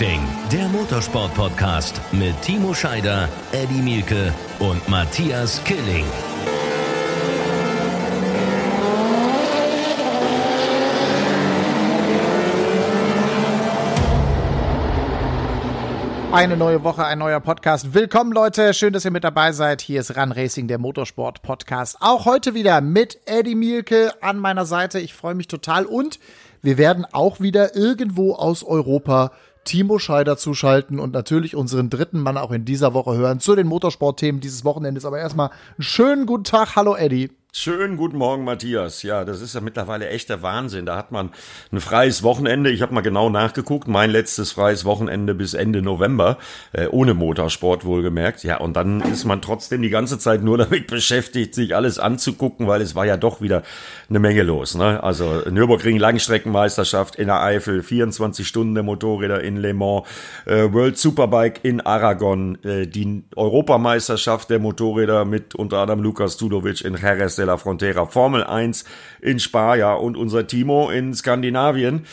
Racing, der Motorsport-Podcast mit Timo Scheider, Eddie Mielke und Matthias Killing. Eine neue Woche, ein neuer Podcast. Willkommen, Leute. Schön, dass ihr mit dabei seid. Hier ist Run Racing, der Motorsport-Podcast. Auch heute wieder mit Eddie Mielke an meiner Seite. Ich freue mich total. Und wir werden auch wieder irgendwo aus Europa Timo Scheider zuschalten und natürlich unseren dritten Mann auch in dieser Woche hören zu den Motorsportthemen dieses Wochenendes. Aber erstmal einen schönen guten Tag. Hallo, Eddie. Schönen guten Morgen, Matthias. Ja, das ist ja mittlerweile echter Wahnsinn. Da hat man ein freies Wochenende. Ich habe mal genau nachgeguckt. Mein letztes freies Wochenende bis Ende November, äh, ohne Motorsport wohlgemerkt. Ja, und dann ist man trotzdem die ganze Zeit nur damit beschäftigt, sich alles anzugucken, weil es war ja doch wieder eine Menge los. Ne? Also Nürburgring Langstreckenmeisterschaft in der Eifel, 24 Stunden der Motorräder in Le Mans, äh, World Superbike in Aragon, äh, die Europameisterschaft der Motorräder mit unter anderem Lukas Tudovic in Jerez de la Frontera, Formel 1 in Spa, und unser Timo in Skandinavien.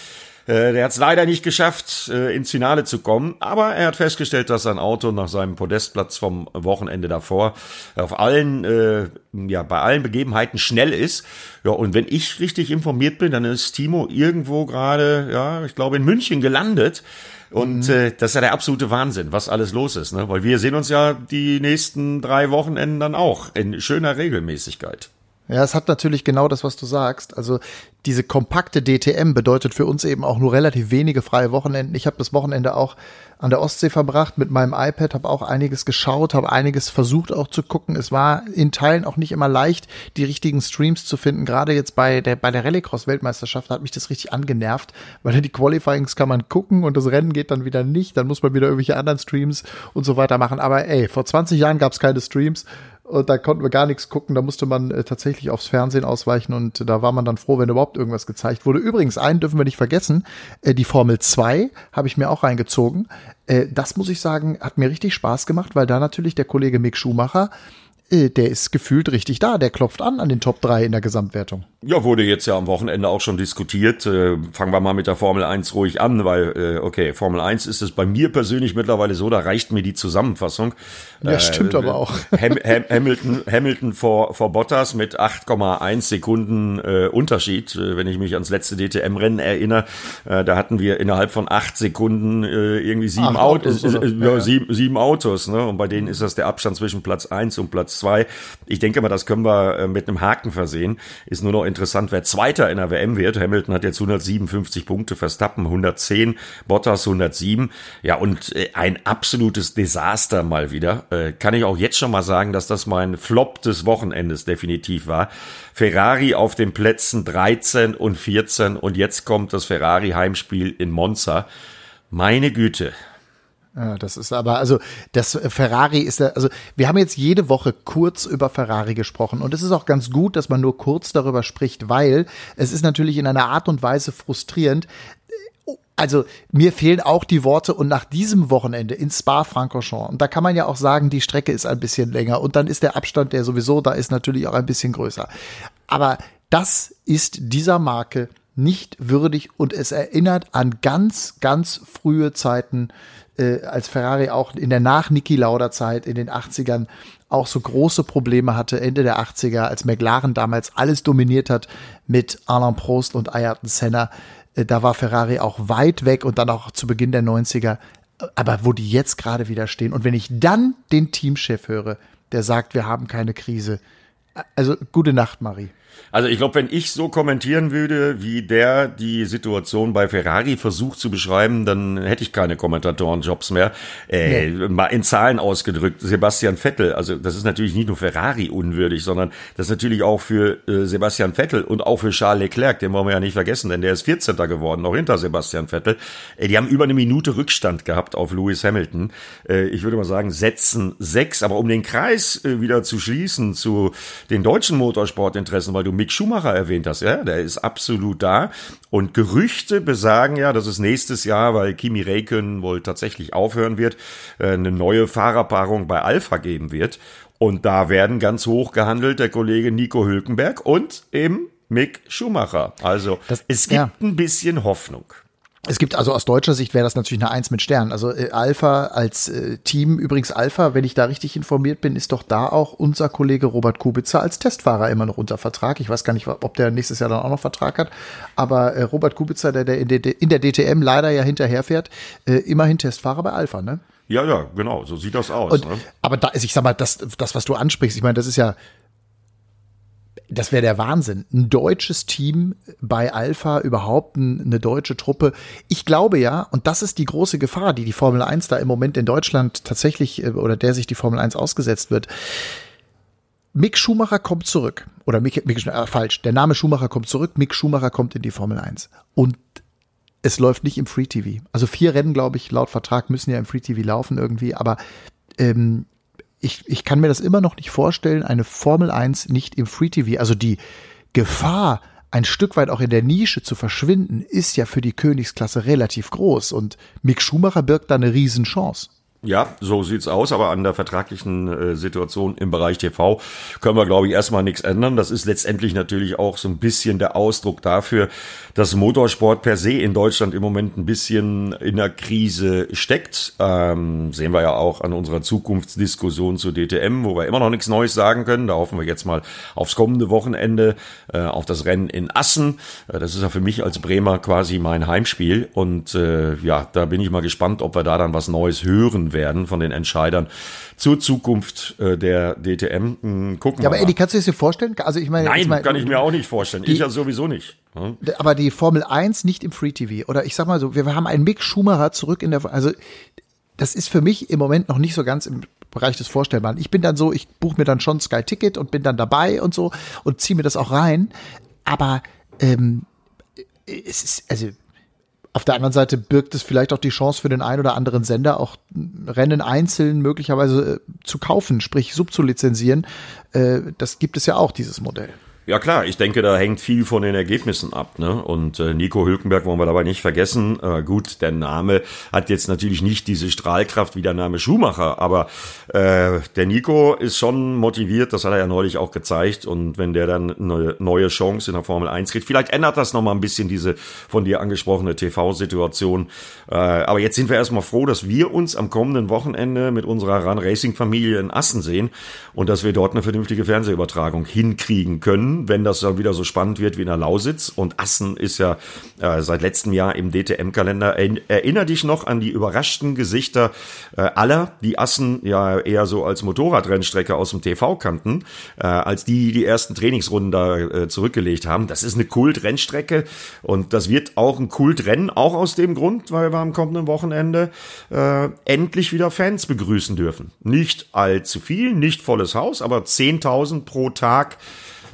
Äh, der hat es leider nicht geschafft, äh, ins Finale zu kommen, aber er hat festgestellt, dass sein Auto nach seinem Podestplatz vom Wochenende davor auf allen, äh, ja, bei allen Begebenheiten schnell ist. Ja, und wenn ich richtig informiert bin, dann ist Timo irgendwo gerade, ja, ich glaube in München gelandet. Und mhm. äh, das ist ja der absolute Wahnsinn, was alles los ist, ne? Weil wir sehen uns ja die nächsten drei Wochenenden dann auch in schöner Regelmäßigkeit. Ja, es hat natürlich genau das, was du sagst. Also diese kompakte DTM bedeutet für uns eben auch nur relativ wenige freie Wochenenden. Ich habe das Wochenende auch an der Ostsee verbracht mit meinem iPad, habe auch einiges geschaut, habe einiges versucht auch zu gucken. Es war in Teilen auch nicht immer leicht, die richtigen Streams zu finden. Gerade jetzt bei der bei der Rallycross-Weltmeisterschaft hat mich das richtig angenervt, weil die Qualifyings kann man gucken und das Rennen geht dann wieder nicht. Dann muss man wieder irgendwelche anderen Streams und so weiter machen. Aber ey, vor 20 Jahren gab es keine Streams und da konnten wir gar nichts gucken. Da musste man äh, tatsächlich aufs Fernsehen ausweichen und da war man dann froh, wenn überhaupt irgendwas gezeigt wurde. Übrigens, einen dürfen wir nicht vergessen. Äh, die Formel 2 habe ich mir auch reingezogen. Äh, das muss ich sagen, hat mir richtig Spaß gemacht, weil da natürlich der Kollege Mick Schumacher äh, der ist gefühlt richtig da. Der klopft an an den Top 3 in der Gesamtwertung. Ja, wurde jetzt ja am Wochenende auch schon diskutiert. Äh, fangen wir mal mit der Formel 1 ruhig an, weil, äh, okay, Formel 1 ist es bei mir persönlich mittlerweile so, da reicht mir die Zusammenfassung. Ja, äh, stimmt aber auch. Ham Hamilton, Hamilton vor, vor Bottas mit 8,1 Sekunden äh, Unterschied, äh, wenn ich mich ans letzte DTM-Rennen erinnere. Äh, da hatten wir innerhalb von acht Sekunden äh, irgendwie sieben, Ach, Autos, Autos äh, ja, ja. Sieben, sieben Autos. Ne? Und bei denen ist das der Abstand zwischen Platz 1 und Platz 2. Ich denke mal, das können wir äh, mit einem Haken versehen. Ist nur noch interessant, wer Zweiter in der WM wird. Hamilton hat jetzt 157 Punkte, Verstappen 110, Bottas 107. Ja, und äh, ein absolutes Desaster mal wieder. Äh, kann ich auch jetzt schon mal sagen, dass das mein Flop des Wochenendes definitiv war. Ferrari auf den Plätzen 13 und 14 und jetzt kommt das Ferrari Heimspiel in Monza. Meine Güte, ja, das ist aber, also das Ferrari ist, also wir haben jetzt jede Woche kurz über Ferrari gesprochen und es ist auch ganz gut, dass man nur kurz darüber spricht, weil es ist natürlich in einer Art und Weise frustrierend. Also mir fehlen auch die Worte und nach diesem Wochenende in Spa-Francorchamps, und da kann man ja auch sagen, die Strecke ist ein bisschen länger und dann ist der Abstand, der sowieso da ist, natürlich auch ein bisschen größer. Aber das ist dieser Marke nicht würdig und es erinnert an ganz, ganz frühe Zeiten äh, als Ferrari auch in der Nach-Niki Lauda-Zeit in den 80ern auch so große Probleme hatte, Ende der 80er, als McLaren damals alles dominiert hat mit Alain Prost und Ayrton Senna. Äh, da war Ferrari auch weit weg und dann auch zu Beginn der 90er. Aber wo die jetzt gerade wieder stehen und wenn ich dann den Teamchef höre, der sagt, wir haben keine Krise. Äh, also gute Nacht, Marie. Also ich glaube, wenn ich so kommentieren würde, wie der die Situation bei Ferrari versucht zu beschreiben, dann hätte ich keine Kommentatorenjobs mehr. Äh, nee. Mal in Zahlen ausgedrückt, Sebastian Vettel, also das ist natürlich nicht nur Ferrari unwürdig, sondern das ist natürlich auch für äh, Sebastian Vettel und auch für Charles Leclerc, den wollen wir ja nicht vergessen, denn der ist 14. geworden, noch hinter Sebastian Vettel. Äh, die haben über eine Minute Rückstand gehabt auf Lewis Hamilton. Äh, ich würde mal sagen, setzen sechs, aber um den Kreis äh, wieder zu schließen zu den deutschen Motorsportinteressen, weil du Mick Schumacher erwähnt hast, ja, der ist absolut da. Und Gerüchte besagen ja, dass es nächstes Jahr, weil Kimi Räikkönen wohl tatsächlich aufhören wird, äh, eine neue Fahrerpaarung bei Alpha geben wird. Und da werden ganz hoch gehandelt der Kollege Nico Hülkenberg und eben Mick Schumacher. Also das, es gibt ja. ein bisschen Hoffnung. Es gibt also aus deutscher Sicht wäre das natürlich eine Eins mit Stern. Also äh, Alpha als äh, Team, übrigens Alpha, wenn ich da richtig informiert bin, ist doch da auch unser Kollege Robert Kubica als Testfahrer immer noch unter Vertrag. Ich weiß gar nicht, ob der nächstes Jahr dann auch noch Vertrag hat. Aber äh, Robert Kubica, der, der in, der in der DTM leider ja hinterherfährt, äh, immerhin Testfahrer bei Alpha, ne? Ja, ja, genau, so sieht das aus. Und, ne? Aber da ist, ich sag mal, das, das, was du ansprichst, ich meine, das ist ja das wäre der Wahnsinn. Ein deutsches Team bei Alpha, überhaupt eine deutsche Truppe. Ich glaube ja, und das ist die große Gefahr, die die Formel 1 da im Moment in Deutschland tatsächlich äh, oder der sich die Formel 1 ausgesetzt wird. Mick Schumacher kommt zurück. Oder Mick, Mick äh, falsch, der Name Schumacher kommt zurück, Mick Schumacher kommt in die Formel 1. Und es läuft nicht im Free TV. Also vier Rennen, glaube ich, laut Vertrag müssen ja im Free TV laufen irgendwie, aber ähm, ich, ich kann mir das immer noch nicht vorstellen, eine Formel 1 nicht im Free TV, also die Gefahr, ein Stück weit auch in der Nische zu verschwinden, ist ja für die Königsklasse relativ groß und Mick Schumacher birgt da eine Riesenchance. Ja, so sieht's aus, aber an der vertraglichen äh, Situation im Bereich TV können wir, glaube ich, erstmal nichts ändern. Das ist letztendlich natürlich auch so ein bisschen der Ausdruck dafür, dass Motorsport per se in Deutschland im Moment ein bisschen in der Krise steckt. Ähm, sehen wir ja auch an unserer Zukunftsdiskussion zu DTM, wo wir immer noch nichts Neues sagen können. Da hoffen wir jetzt mal aufs kommende Wochenende, äh, auf das Rennen in Assen. Äh, das ist ja für mich als Bremer quasi mein Heimspiel. Und äh, ja, da bin ich mal gespannt, ob wir da dann was Neues hören werden von den Entscheidern zur Zukunft äh, der DTM. Hm, gucken ja, aber Eddie, kannst du dir vorstellen? Also ich meine, Nein, mal, kann ich mir auch nicht vorstellen. Die, ich ja sowieso nicht. Hm? Aber die Formel 1 nicht im Free TV. Oder ich sag mal so, wir haben einen Mick Schumacher zurück in der, also das ist für mich im Moment noch nicht so ganz im Bereich des Vorstellbaren. Ich bin dann so, ich buche mir dann schon Sky Ticket und bin dann dabei und so und ziehe mir das auch rein. Aber ähm, es ist, also auf der anderen Seite birgt es vielleicht auch die Chance für den einen oder anderen Sender, auch Rennen einzeln möglicherweise äh, zu kaufen, sprich subzulizenzieren. Äh, das gibt es ja auch, dieses Modell. Ja klar, ich denke, da hängt viel von den Ergebnissen ab. Ne? Und äh, Nico Hülkenberg wollen wir dabei nicht vergessen. Äh, gut, der Name hat jetzt natürlich nicht diese Strahlkraft wie der Name Schumacher, aber äh, der Nico ist schon motiviert, das hat er ja neulich auch gezeigt. Und wenn der dann eine neue Chance in der Formel 1 kriegt, vielleicht ändert das nochmal ein bisschen diese von dir angesprochene TV-Situation. Äh, aber jetzt sind wir erstmal froh, dass wir uns am kommenden Wochenende mit unserer Run Racing-Familie in Assen sehen und dass wir dort eine vernünftige Fernsehübertragung hinkriegen können wenn das dann wieder so spannend wird wie in der Lausitz. Und Assen ist ja äh, seit letztem Jahr im DTM-Kalender. Erinner dich noch an die überraschten Gesichter äh, aller, die Assen ja eher so als Motorradrennstrecke aus dem TV kannten, äh, als die die ersten Trainingsrunden da äh, zurückgelegt haben. Das ist eine Kult-Rennstrecke und das wird auch ein Kult-Rennen, auch aus dem Grund, weil wir am kommenden Wochenende äh, endlich wieder Fans begrüßen dürfen. Nicht allzu viel, nicht volles Haus, aber 10.000 pro Tag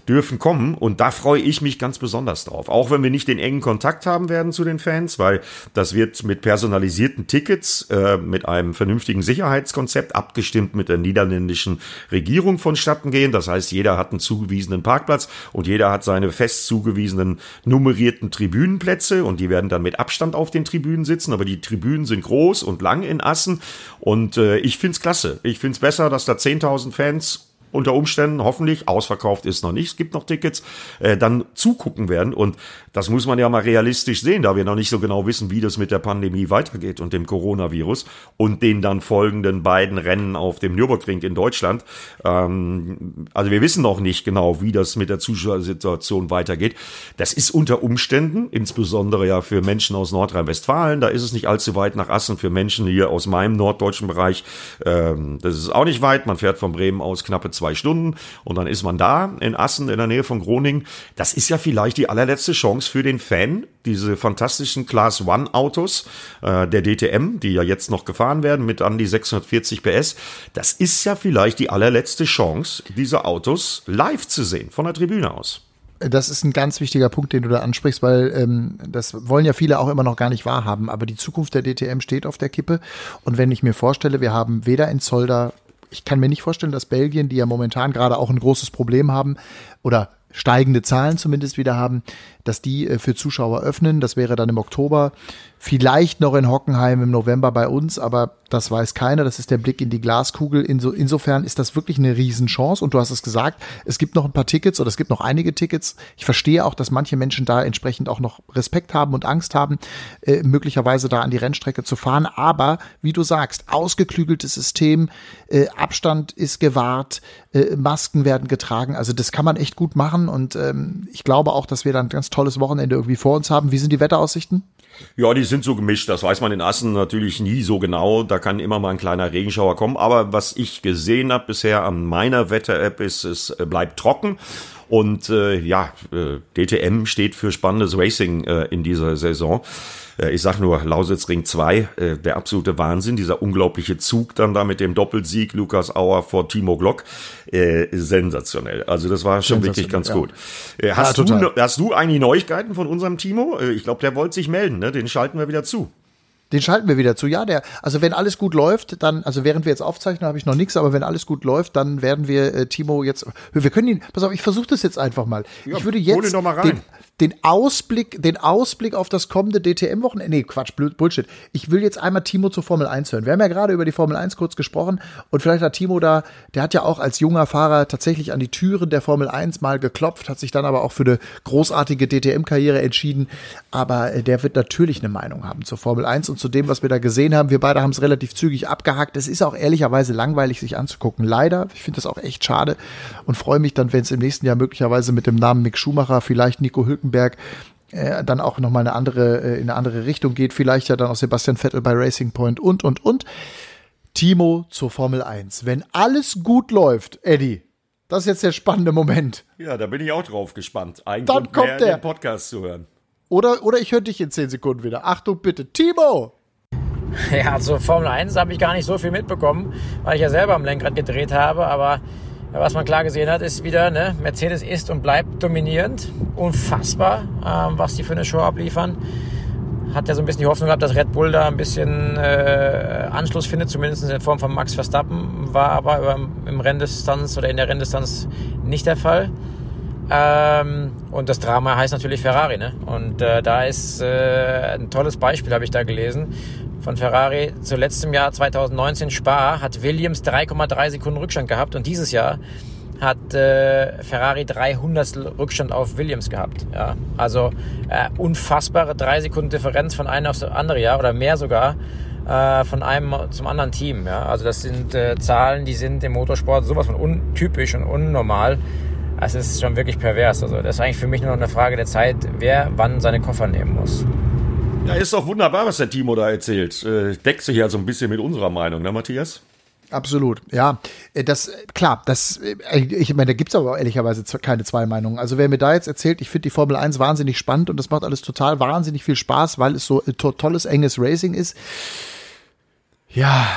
dürfen kommen und da freue ich mich ganz besonders drauf. Auch wenn wir nicht den engen Kontakt haben werden zu den Fans, weil das wird mit personalisierten Tickets, äh, mit einem vernünftigen Sicherheitskonzept abgestimmt mit der niederländischen Regierung vonstatten gehen. Das heißt, jeder hat einen zugewiesenen Parkplatz und jeder hat seine fest zugewiesenen nummerierten Tribünenplätze und die werden dann mit Abstand auf den Tribünen sitzen, aber die Tribünen sind groß und lang in Assen und äh, ich find's klasse. Ich find's besser, dass da 10.000 Fans unter Umständen, hoffentlich, ausverkauft ist noch nicht, es gibt noch Tickets, äh, dann zugucken werden. Und das muss man ja mal realistisch sehen, da wir noch nicht so genau wissen, wie das mit der Pandemie weitergeht und dem Coronavirus und den dann folgenden beiden Rennen auf dem Nürburgring in Deutschland. Ähm, also wir wissen noch nicht genau, wie das mit der Zuschauersituation weitergeht. Das ist unter Umständen, insbesondere ja für Menschen aus Nordrhein-Westfalen, da ist es nicht allzu weit nach Assen, für Menschen hier aus meinem norddeutschen Bereich, ähm, das ist auch nicht weit, man fährt von Bremen aus knappe zwei zwei Stunden und dann ist man da in Assen in der Nähe von Groningen. Das ist ja vielleicht die allerletzte Chance für den Fan, diese fantastischen Class One Autos äh, der DTM, die ja jetzt noch gefahren werden mit an die 640 PS. Das ist ja vielleicht die allerletzte Chance, diese Autos live zu sehen von der Tribüne aus das ist ein ganz wichtiger Punkt, den du da ansprichst, weil ähm, das wollen ja viele auch immer noch gar nicht wahrhaben. Aber die Zukunft der DTM steht auf der Kippe. Und wenn ich mir vorstelle, wir haben weder in Zolder ich kann mir nicht vorstellen, dass Belgien, die ja momentan gerade auch ein großes Problem haben oder steigende Zahlen zumindest wieder haben, dass die äh, für Zuschauer öffnen. Das wäre dann im Oktober. Vielleicht noch in Hockenheim im November bei uns, aber das weiß keiner. Das ist der Blick in die Glaskugel. Inso, insofern ist das wirklich eine Riesenchance. Und du hast es gesagt, es gibt noch ein paar Tickets oder es gibt noch einige Tickets. Ich verstehe auch, dass manche Menschen da entsprechend auch noch Respekt haben und Angst haben, äh, möglicherweise da an die Rennstrecke zu fahren. Aber wie du sagst, ausgeklügeltes System, äh, Abstand ist gewahrt, äh, Masken werden getragen. Also das kann man echt gut machen. Und ähm, ich glaube auch, dass wir dann ganz tolles Wochenende irgendwie vor uns haben. Wie sind die Wetteraussichten? Ja, die sind so gemischt. Das weiß man in Assen natürlich nie so genau. Da kann immer mal ein kleiner Regenschauer kommen. Aber was ich gesehen habe bisher an meiner Wetter-App ist, es bleibt trocken. Und äh, ja, äh, DTM steht für spannendes Racing äh, in dieser Saison. Äh, ich sag nur Lausitz Ring 2, äh, der absolute Wahnsinn, dieser unglaubliche Zug dann da mit dem Doppelsieg Lukas Auer vor Timo Glock, äh, sensationell. Also das war schon wirklich ganz ja. gut. Hast, ja, du, hast du eigentlich Neuigkeiten von unserem Timo? Ich glaube, der wollte sich melden, ne? den schalten wir wieder zu. Den schalten wir wieder zu. Ja, der, also wenn alles gut läuft, dann, also während wir jetzt aufzeichnen, habe ich noch nichts, aber wenn alles gut läuft, dann werden wir äh, Timo jetzt. Wir können ihn, pass auf, ich versuche das jetzt einfach mal. Ja, ich würde jetzt den, den Ausblick, den Ausblick auf das kommende DTM-Wochenende. Nee, Quatsch, Bullshit. Ich will jetzt einmal Timo zur Formel 1 hören. Wir haben ja gerade über die Formel 1 kurz gesprochen und vielleicht hat Timo da, der hat ja auch als junger Fahrer tatsächlich an die Türen der Formel 1 mal geklopft, hat sich dann aber auch für eine großartige DTM-Karriere entschieden. Aber äh, der wird natürlich eine Meinung haben zur Formel 1 und zu dem, was wir da gesehen haben. Wir beide haben es relativ zügig abgehakt. Es ist auch ehrlicherweise langweilig, sich anzugucken. Leider. Ich finde das auch echt schade und freue mich dann, wenn es im nächsten Jahr möglicherweise mit dem Namen Mick Schumacher, vielleicht Nico Hülkenberg, äh, dann auch nochmal eine andere, äh, in eine andere Richtung geht. Vielleicht ja dann auch Sebastian Vettel bei Racing Point und, und, und. Timo zur Formel 1. Wenn alles gut läuft, Eddie, das ist jetzt der spannende Moment. Ja, da bin ich auch drauf gespannt. Ein dann Grund kommt mehr, der den Podcast zu hören. Oder, oder ich höre dich in 10 Sekunden wieder. Achtung bitte, Timo! Ja, also Formel 1 habe ich gar nicht so viel mitbekommen, weil ich ja selber am Lenkrad gedreht habe. Aber was man klar gesehen hat, ist wieder, ne, Mercedes ist und bleibt dominierend. Unfassbar, ähm, was die für eine Show abliefern. Hat ja so ein bisschen die Hoffnung gehabt, dass Red Bull da ein bisschen äh, Anschluss findet, zumindest in Form von Max Verstappen. War aber im Renndistanz oder in der Renndistanz nicht der Fall. Ähm, und das Drama heißt natürlich Ferrari. Ne? Und äh, da ist äh, ein tolles Beispiel, habe ich da gelesen, von Ferrari. Zuletzt im Jahr 2019 Spa hat Williams 3,3 Sekunden Rückstand gehabt und dieses Jahr hat äh, Ferrari 300 Rückstand auf Williams gehabt. Ja, also äh, unfassbare 3 Sekunden Differenz von einem aufs andere Jahr oder mehr sogar äh, von einem zum anderen Team. Ja, also das sind äh, Zahlen, die sind im Motorsport sowas von untypisch und unnormal. Es ist schon wirklich pervers. Also das ist eigentlich für mich nur noch eine Frage der Zeit, wer wann seine Koffer nehmen muss. Ja, ist doch wunderbar, was der Timo da erzählt. Äh, deckt sich ja so ein bisschen mit unserer Meinung, ne, Matthias? Absolut, ja. Äh, das, klar, das, äh, ich meine, da gibt's aber ehrlicherweise keine zwei Meinungen. Also wer mir da jetzt erzählt, ich finde die Formel 1 wahnsinnig spannend und das macht alles total wahnsinnig viel Spaß, weil es so tolles, enges Racing ist. Ja,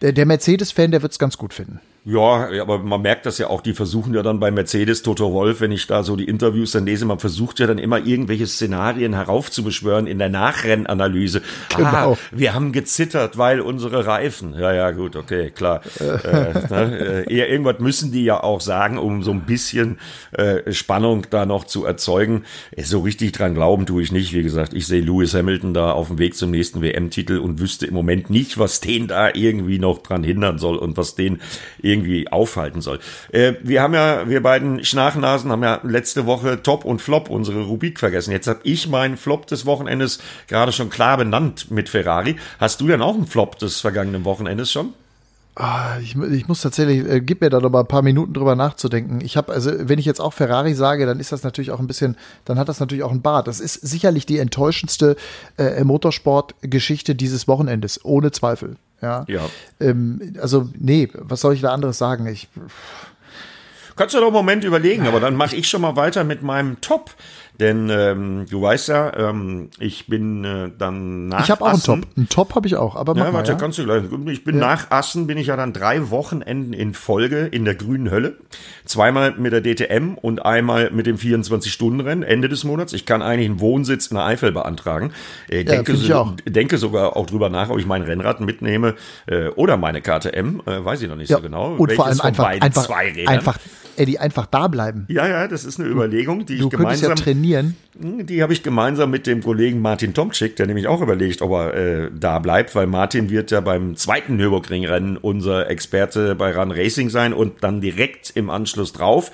der, der Mercedes-Fan, der wird's ganz gut finden. Ja, aber man merkt das ja auch, die versuchen ja dann bei Mercedes, Toto Wolf, wenn ich da so die Interviews dann lese, man versucht ja dann immer irgendwelche Szenarien heraufzubeschwören in der Nachrennanalyse. Genau. Ah, wir haben gezittert, weil unsere Reifen. Ja, ja, gut, okay, klar. äh, ne, äh, irgendwas müssen die ja auch sagen, um so ein bisschen äh, Spannung da noch zu erzeugen. Äh, so richtig dran glauben tue ich nicht. Wie gesagt, ich sehe Lewis Hamilton da auf dem Weg zum nächsten WM-Titel und wüsste im Moment nicht, was den da irgendwie noch dran hindern soll und was den irgendwie aufhalten soll. Äh, wir haben ja, wir beiden Schnachnasen haben ja letzte Woche Top und Flop unsere Rubrik vergessen. Jetzt habe ich meinen Flop des Wochenendes gerade schon klar benannt mit Ferrari. Hast du denn auch einen Flop des vergangenen Wochenendes schon? Ah, ich, ich, muss tatsächlich, äh, gib mir da noch mal ein paar Minuten drüber nachzudenken. Ich habe, also wenn ich jetzt auch Ferrari sage, dann ist das natürlich auch ein bisschen, dann hat das natürlich auch ein Bart. Das ist sicherlich die enttäuschendste äh, Motorsportgeschichte dieses Wochenendes, ohne Zweifel. Ja. ja. Ähm, also, nee, was soll ich da anderes sagen? Ich. Kannst du doch einen Moment überlegen, aber dann mache ich schon mal weiter mit meinem Top. Denn ähm, du weißt ja, ähm, ich bin äh, dann nach Ich habe auch einen Top. Einen Top habe ich auch, aber mach ja, warte, ja. kannst du gleich. Ich bin ja. nach Assen, bin ich ja dann drei Wochenenden in Folge in der grünen Hölle. Zweimal mit der DTM und einmal mit dem 24-Stunden-Rennen Ende des Monats. Ich kann eigentlich einen Wohnsitz in der Eifel beantragen. Äh, denke, so, denke sogar auch drüber nach, ob ich mein Rennrad mitnehme äh, oder meine KTM. Äh, weiß ich noch nicht so genau. Und vor allem einfach, einfach, einfach Eddie, einfach da bleiben. Ja, ja, das ist eine Überlegung, die du ich gemeinsam. ja trainieren. Die habe ich gemeinsam mit dem Kollegen Martin Tomczyk, der nämlich auch überlegt, ob er äh, da bleibt, weil Martin wird ja beim zweiten Nürburgring-Rennen unser Experte bei Run Racing sein und dann direkt im Anschluss drauf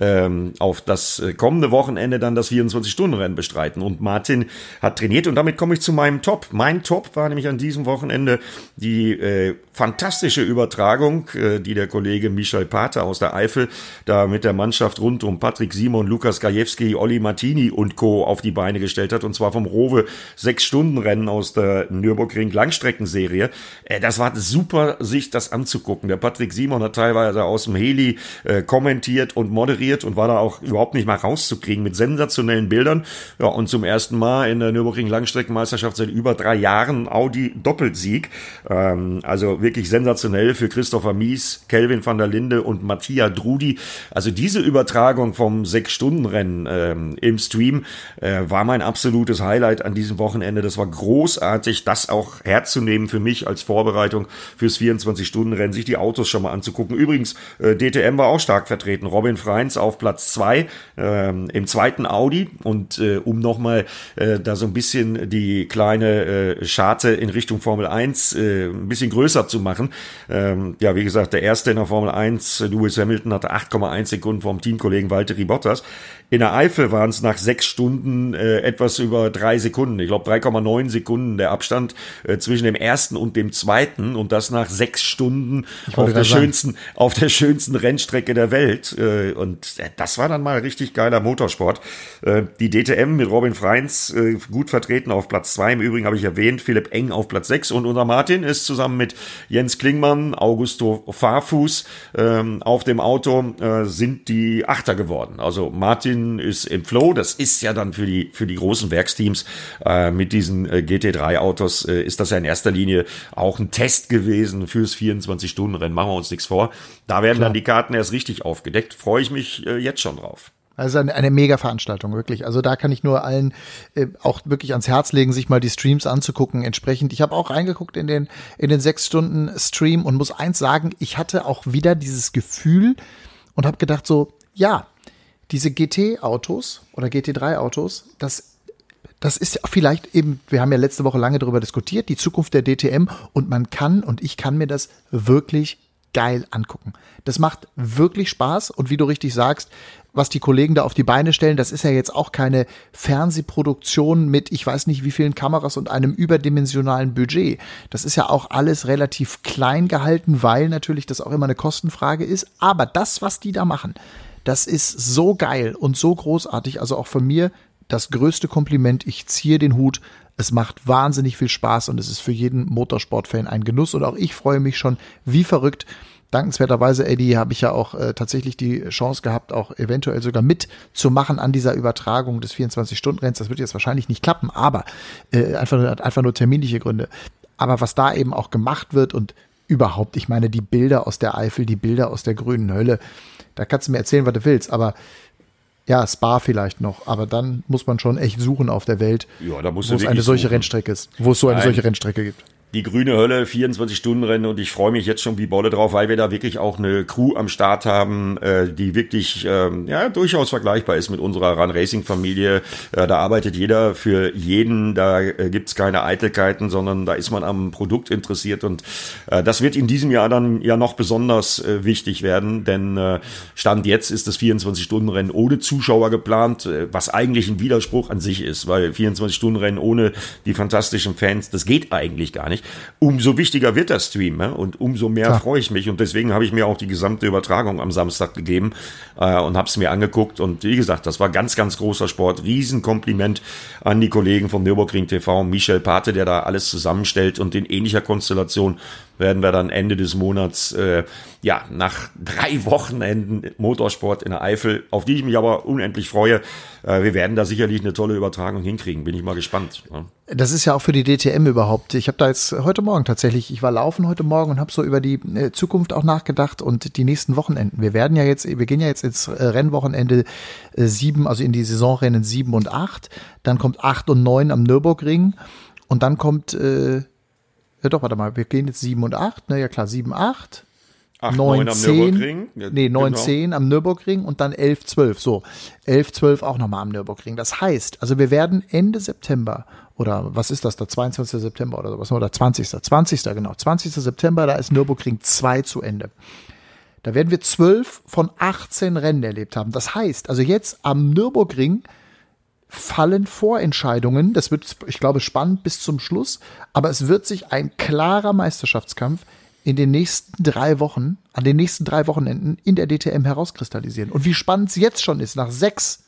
ähm, auf das äh, kommende Wochenende dann das 24-Stunden-Rennen bestreiten. Und Martin hat trainiert und damit komme ich zu meinem Top. Mein Top war nämlich an diesem Wochenende die äh, fantastische Übertragung, äh, die der Kollege Michel Pater aus der Eifel da mit der Mannschaft rund um Patrick Simon, Lukas Gajewski, Olli Martini und Co. auf die Beine gestellt hat. Und zwar vom Rowe Sechs-Stunden-Rennen aus der Nürburgring Langstreckenserie. Äh, das war super, sich das anzugucken. Der Patrick Simon hat teilweise aus dem Heli äh, kommentiert und moderiert inspiriert und war da auch überhaupt nicht mal rauszukriegen mit sensationellen Bildern. Ja, und zum ersten Mal in der Nürburgring Langstreckenmeisterschaft seit über drei Jahren Audi Doppelsieg. Ähm, also wirklich sensationell für Christopher Mies, Kelvin van der Linde und Mattia Drudi. Also diese Übertragung vom Sechs-Stunden-Rennen ähm, im Stream äh, war mein absolutes Highlight an diesem Wochenende. Das war großartig, das auch herzunehmen für mich als Vorbereitung fürs 24-Stunden-Rennen, sich die Autos schon mal anzugucken. Übrigens, äh, DTM war auch stark vertreten. Robin Freins auf Platz zwei ähm, im zweiten Audi. Und äh, um nochmal äh, da so ein bisschen die kleine äh, Scharte in Richtung Formel 1 äh, ein bisschen größer zu machen. Ähm, ja, wie gesagt, der erste in der Formel 1, Lewis Hamilton, hatte 8,1 Sekunden vom Teamkollegen Valtteri Bottas. In der Eifel waren es nach sechs Stunden äh, etwas über drei Sekunden. Ich glaube 3,9 Sekunden der Abstand äh, zwischen dem ersten und dem zweiten und das nach sechs Stunden auf der schönsten auf der schönsten Rennstrecke der Welt. Äh, und äh, das war dann mal richtig geiler Motorsport. Äh, die DTM mit Robin Freins äh, gut vertreten auf Platz zwei. Im Übrigen habe ich erwähnt, Philipp Eng auf Platz sechs und unser Martin ist zusammen mit Jens Klingmann, Augusto Fahrfuß ähm, auf dem Auto äh, sind die Achter geworden. Also Martin Martin ist im Flow. Das ist ja dann für die, für die großen Werksteams äh, mit diesen äh, GT3-Autos, äh, ist das ja in erster Linie auch ein Test gewesen fürs 24-Stunden-Rennen. Machen wir uns nichts vor. Da werden Klar. dann die Karten erst richtig aufgedeckt. Freue ich mich äh, jetzt schon drauf. Also eine, eine Mega-Veranstaltung, wirklich. Also da kann ich nur allen äh, auch wirklich ans Herz legen, sich mal die Streams anzugucken. Entsprechend, ich habe auch reingeguckt in den in den sechs Stunden Stream und muss eins sagen, ich hatte auch wieder dieses Gefühl und habe gedacht so, ja, diese GT-Autos oder GT3-Autos, das das ist vielleicht eben, wir haben ja letzte Woche lange darüber diskutiert, die Zukunft der DTM und man kann und ich kann mir das wirklich geil angucken. Das macht wirklich Spaß und wie du richtig sagst, was die Kollegen da auf die Beine stellen, das ist ja jetzt auch keine Fernsehproduktion mit ich weiß nicht wie vielen Kameras und einem überdimensionalen Budget. Das ist ja auch alles relativ klein gehalten, weil natürlich das auch immer eine Kostenfrage ist. Aber das, was die da machen, das ist so geil und so großartig. Also auch von mir das größte Kompliment. Ich ziehe den Hut. Es macht wahnsinnig viel Spaß und es ist für jeden Motorsportfan ein Genuss. Und auch ich freue mich schon wie verrückt. Dankenswerterweise, Eddie, habe ich ja auch äh, tatsächlich die Chance gehabt, auch eventuell sogar mitzumachen an dieser Übertragung des 24-Stunden-Renns. Das wird jetzt wahrscheinlich nicht klappen, aber äh, einfach, einfach nur terminliche Gründe. Aber was da eben auch gemacht wird und überhaupt, ich meine, die Bilder aus der Eifel, die Bilder aus der grünen Hölle, da kannst du mir erzählen, was du willst, aber ja, Spa vielleicht noch, aber dann muss man schon echt suchen auf der Welt, ja, da musst wo es eine solche suchen. Rennstrecke ist, wo es so eine Nein. solche Rennstrecke gibt die grüne Hölle, 24-Stunden-Rennen und ich freue mich jetzt schon wie Bolle drauf, weil wir da wirklich auch eine Crew am Start haben, äh, die wirklich ähm, ja durchaus vergleichbar ist mit unserer Run Racing Familie. Äh, da arbeitet jeder für jeden, da äh, gibt's keine Eitelkeiten, sondern da ist man am Produkt interessiert und äh, das wird in diesem Jahr dann ja noch besonders äh, wichtig werden, denn äh, Stand jetzt ist das 24-Stunden-Rennen ohne Zuschauer geplant, äh, was eigentlich ein Widerspruch an sich ist, weil 24-Stunden-Rennen ohne die fantastischen Fans, das geht eigentlich gar nicht umso wichtiger wird der Stream ja? und umso mehr Klar. freue ich mich. Und deswegen habe ich mir auch die gesamte Übertragung am Samstag gegeben äh, und habe es mir angeguckt. Und wie gesagt, das war ganz, ganz großer Sport. Riesenkompliment an die Kollegen vom Nürburgring TV, Michel Pate, der da alles zusammenstellt und in ähnlicher Konstellation werden wir dann Ende des Monats, äh, ja, nach drei Wochenenden Motorsport in der Eifel, auf die ich mich aber unendlich freue. Äh, wir werden da sicherlich eine tolle Übertragung hinkriegen. Bin ich mal gespannt. Ja. Das ist ja auch für die DTM überhaupt. Ich habe da jetzt heute Morgen tatsächlich, ich war laufen heute Morgen und habe so über die äh, Zukunft auch nachgedacht und die nächsten Wochenenden. Wir werden ja jetzt, wir gehen ja jetzt ins äh, Rennwochenende äh, sieben, also in die Saisonrennen sieben und acht. Dann kommt acht und neun am Nürburgring und dann kommt äh, ja doch, warte mal, wir gehen jetzt 7 und 8, ne? Ja klar, 7, 8. 8, 9, 9 am 10, Nürburgring. Ja, nee, 9, genau. 10 am Nürburgring und dann 11, 12. So, 11, 12 auch nochmal am Nürburgring. Das heißt, also wir werden Ende September oder was ist das da, 22. September oder sowas, oder 20. 20. genau, 20. September, da ist Nürburgring 2 zu Ende. Da werden wir 12 von 18 Rennen erlebt haben. Das heißt, also jetzt am Nürburgring fallen Vorentscheidungen. Das wird, ich glaube, spannend bis zum Schluss. Aber es wird sich ein klarer Meisterschaftskampf in den nächsten drei Wochen, an den nächsten drei Wochenenden in der DTM herauskristallisieren. Und wie spannend es jetzt schon ist, nach sechs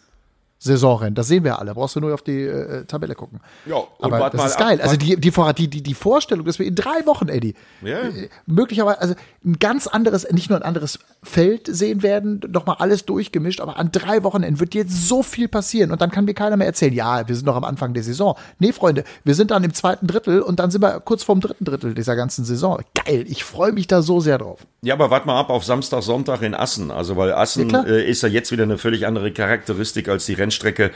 Saisonrennen, das sehen wir alle. Brauchst du nur auf die äh, Tabelle gucken. Ja, Aber das ist ab, geil. also wart- die, die, die, die, Vorstellung, dass wir in drei Wochen, Eddie, Ja. äh, möglicherweise, also ein ganz anderes, nicht nur ein anderes Feld sehen werden, nochmal alles durchgemischt, aber an drei Wochenenden wird jetzt so viel passieren und dann kann mir keiner mehr erzählen, ja, wir sind noch am Anfang der Saison. Nee, Freunde, wir sind dann im zweiten Drittel und dann sind wir kurz vorm dritten Drittel dieser ganzen Saison. Geil, ich freue mich da so sehr drauf. Ja, aber warte mal ab auf Samstag, Sonntag in Assen. Also, weil Assen Ja, äh, ist ja jetzt wieder eine völlig andere Charakteristik als die Rennstrecke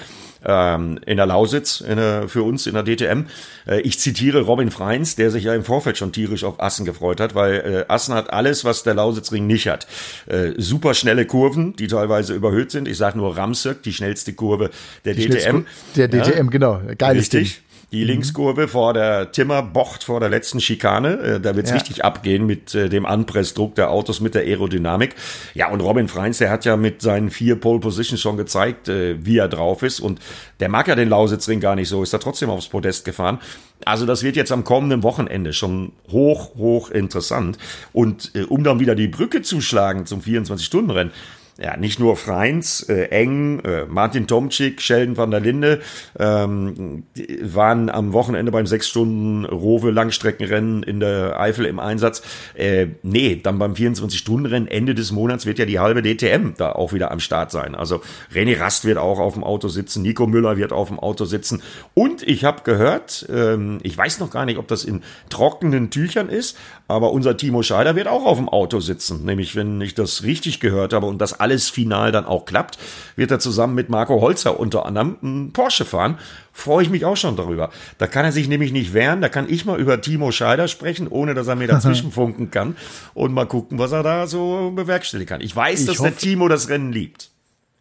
ähm, in der Lausitz in der, für uns in der DTM. Äh, ich zitiere Robin Freins, der sich ja im Vorfeld schon tierisch auf Assen gefreut hat, weil äh, Assen hat alles, was der Lausitzring nicht hat. Äh, super schnelle Kurven, die teilweise überhöht sind. Ich sage nur Ramsöck, die schnellste Kurve der DTM. Der DTM, genau. Geiles Richtig. Ding. Die Linkskurve vor der Timmerbocht, vor der letzten Schikane. Äh, Da wird's Ja. richtig abgehen mit äh, dem Anpressdruck der Autos, mit der Aerodynamik. Ja, und Robin Freins, der hat ja mit seinen vier Pole Positions schon gezeigt, äh, wie er drauf ist. Und der mag ja den Lausitzring gar nicht so, ist er trotzdem aufs Podest gefahren. Also das wird jetzt am kommenden Wochenende schon hoch, hoch interessant. Und äh, um dann wieder die Brücke zu schlagen zum 24-Stunden-Rennen, ja, nicht nur Freins, äh, Eng, äh, Martin Tomczyk, Sheldon van der Linde ähm, waren am Wochenende beim sechs Stunden Rowe Langstreckenrennen in der Eifel im Einsatz. Äh, nee, dann beim 24-Stunden-Rennen Ende des Monats wird ja die halbe DTM da auch wieder am Start sein. Also René Rast wird auch auf dem Auto sitzen, Nico Müller wird auf dem Auto sitzen. Und ich habe gehört, ähm, ich weiß noch gar nicht, ob das in trockenen Tüchern ist, aber unser Timo Scheider wird auch auf dem Auto sitzen. Nämlich, wenn ich das richtig gehört habe und das alles final dann auch klappt, wird er zusammen mit Marco Holzer unter anderem einen Porsche fahren. Freue ich mich auch schon darüber. Da kann er sich nämlich nicht wehren. Da kann ich mal über Timo Scheider sprechen, ohne dass er mir dazwischen funken kann. Und mal gucken, was er da so bewerkstelligen kann. Ich weiß, Ich dass der Timo das Rennen liebt.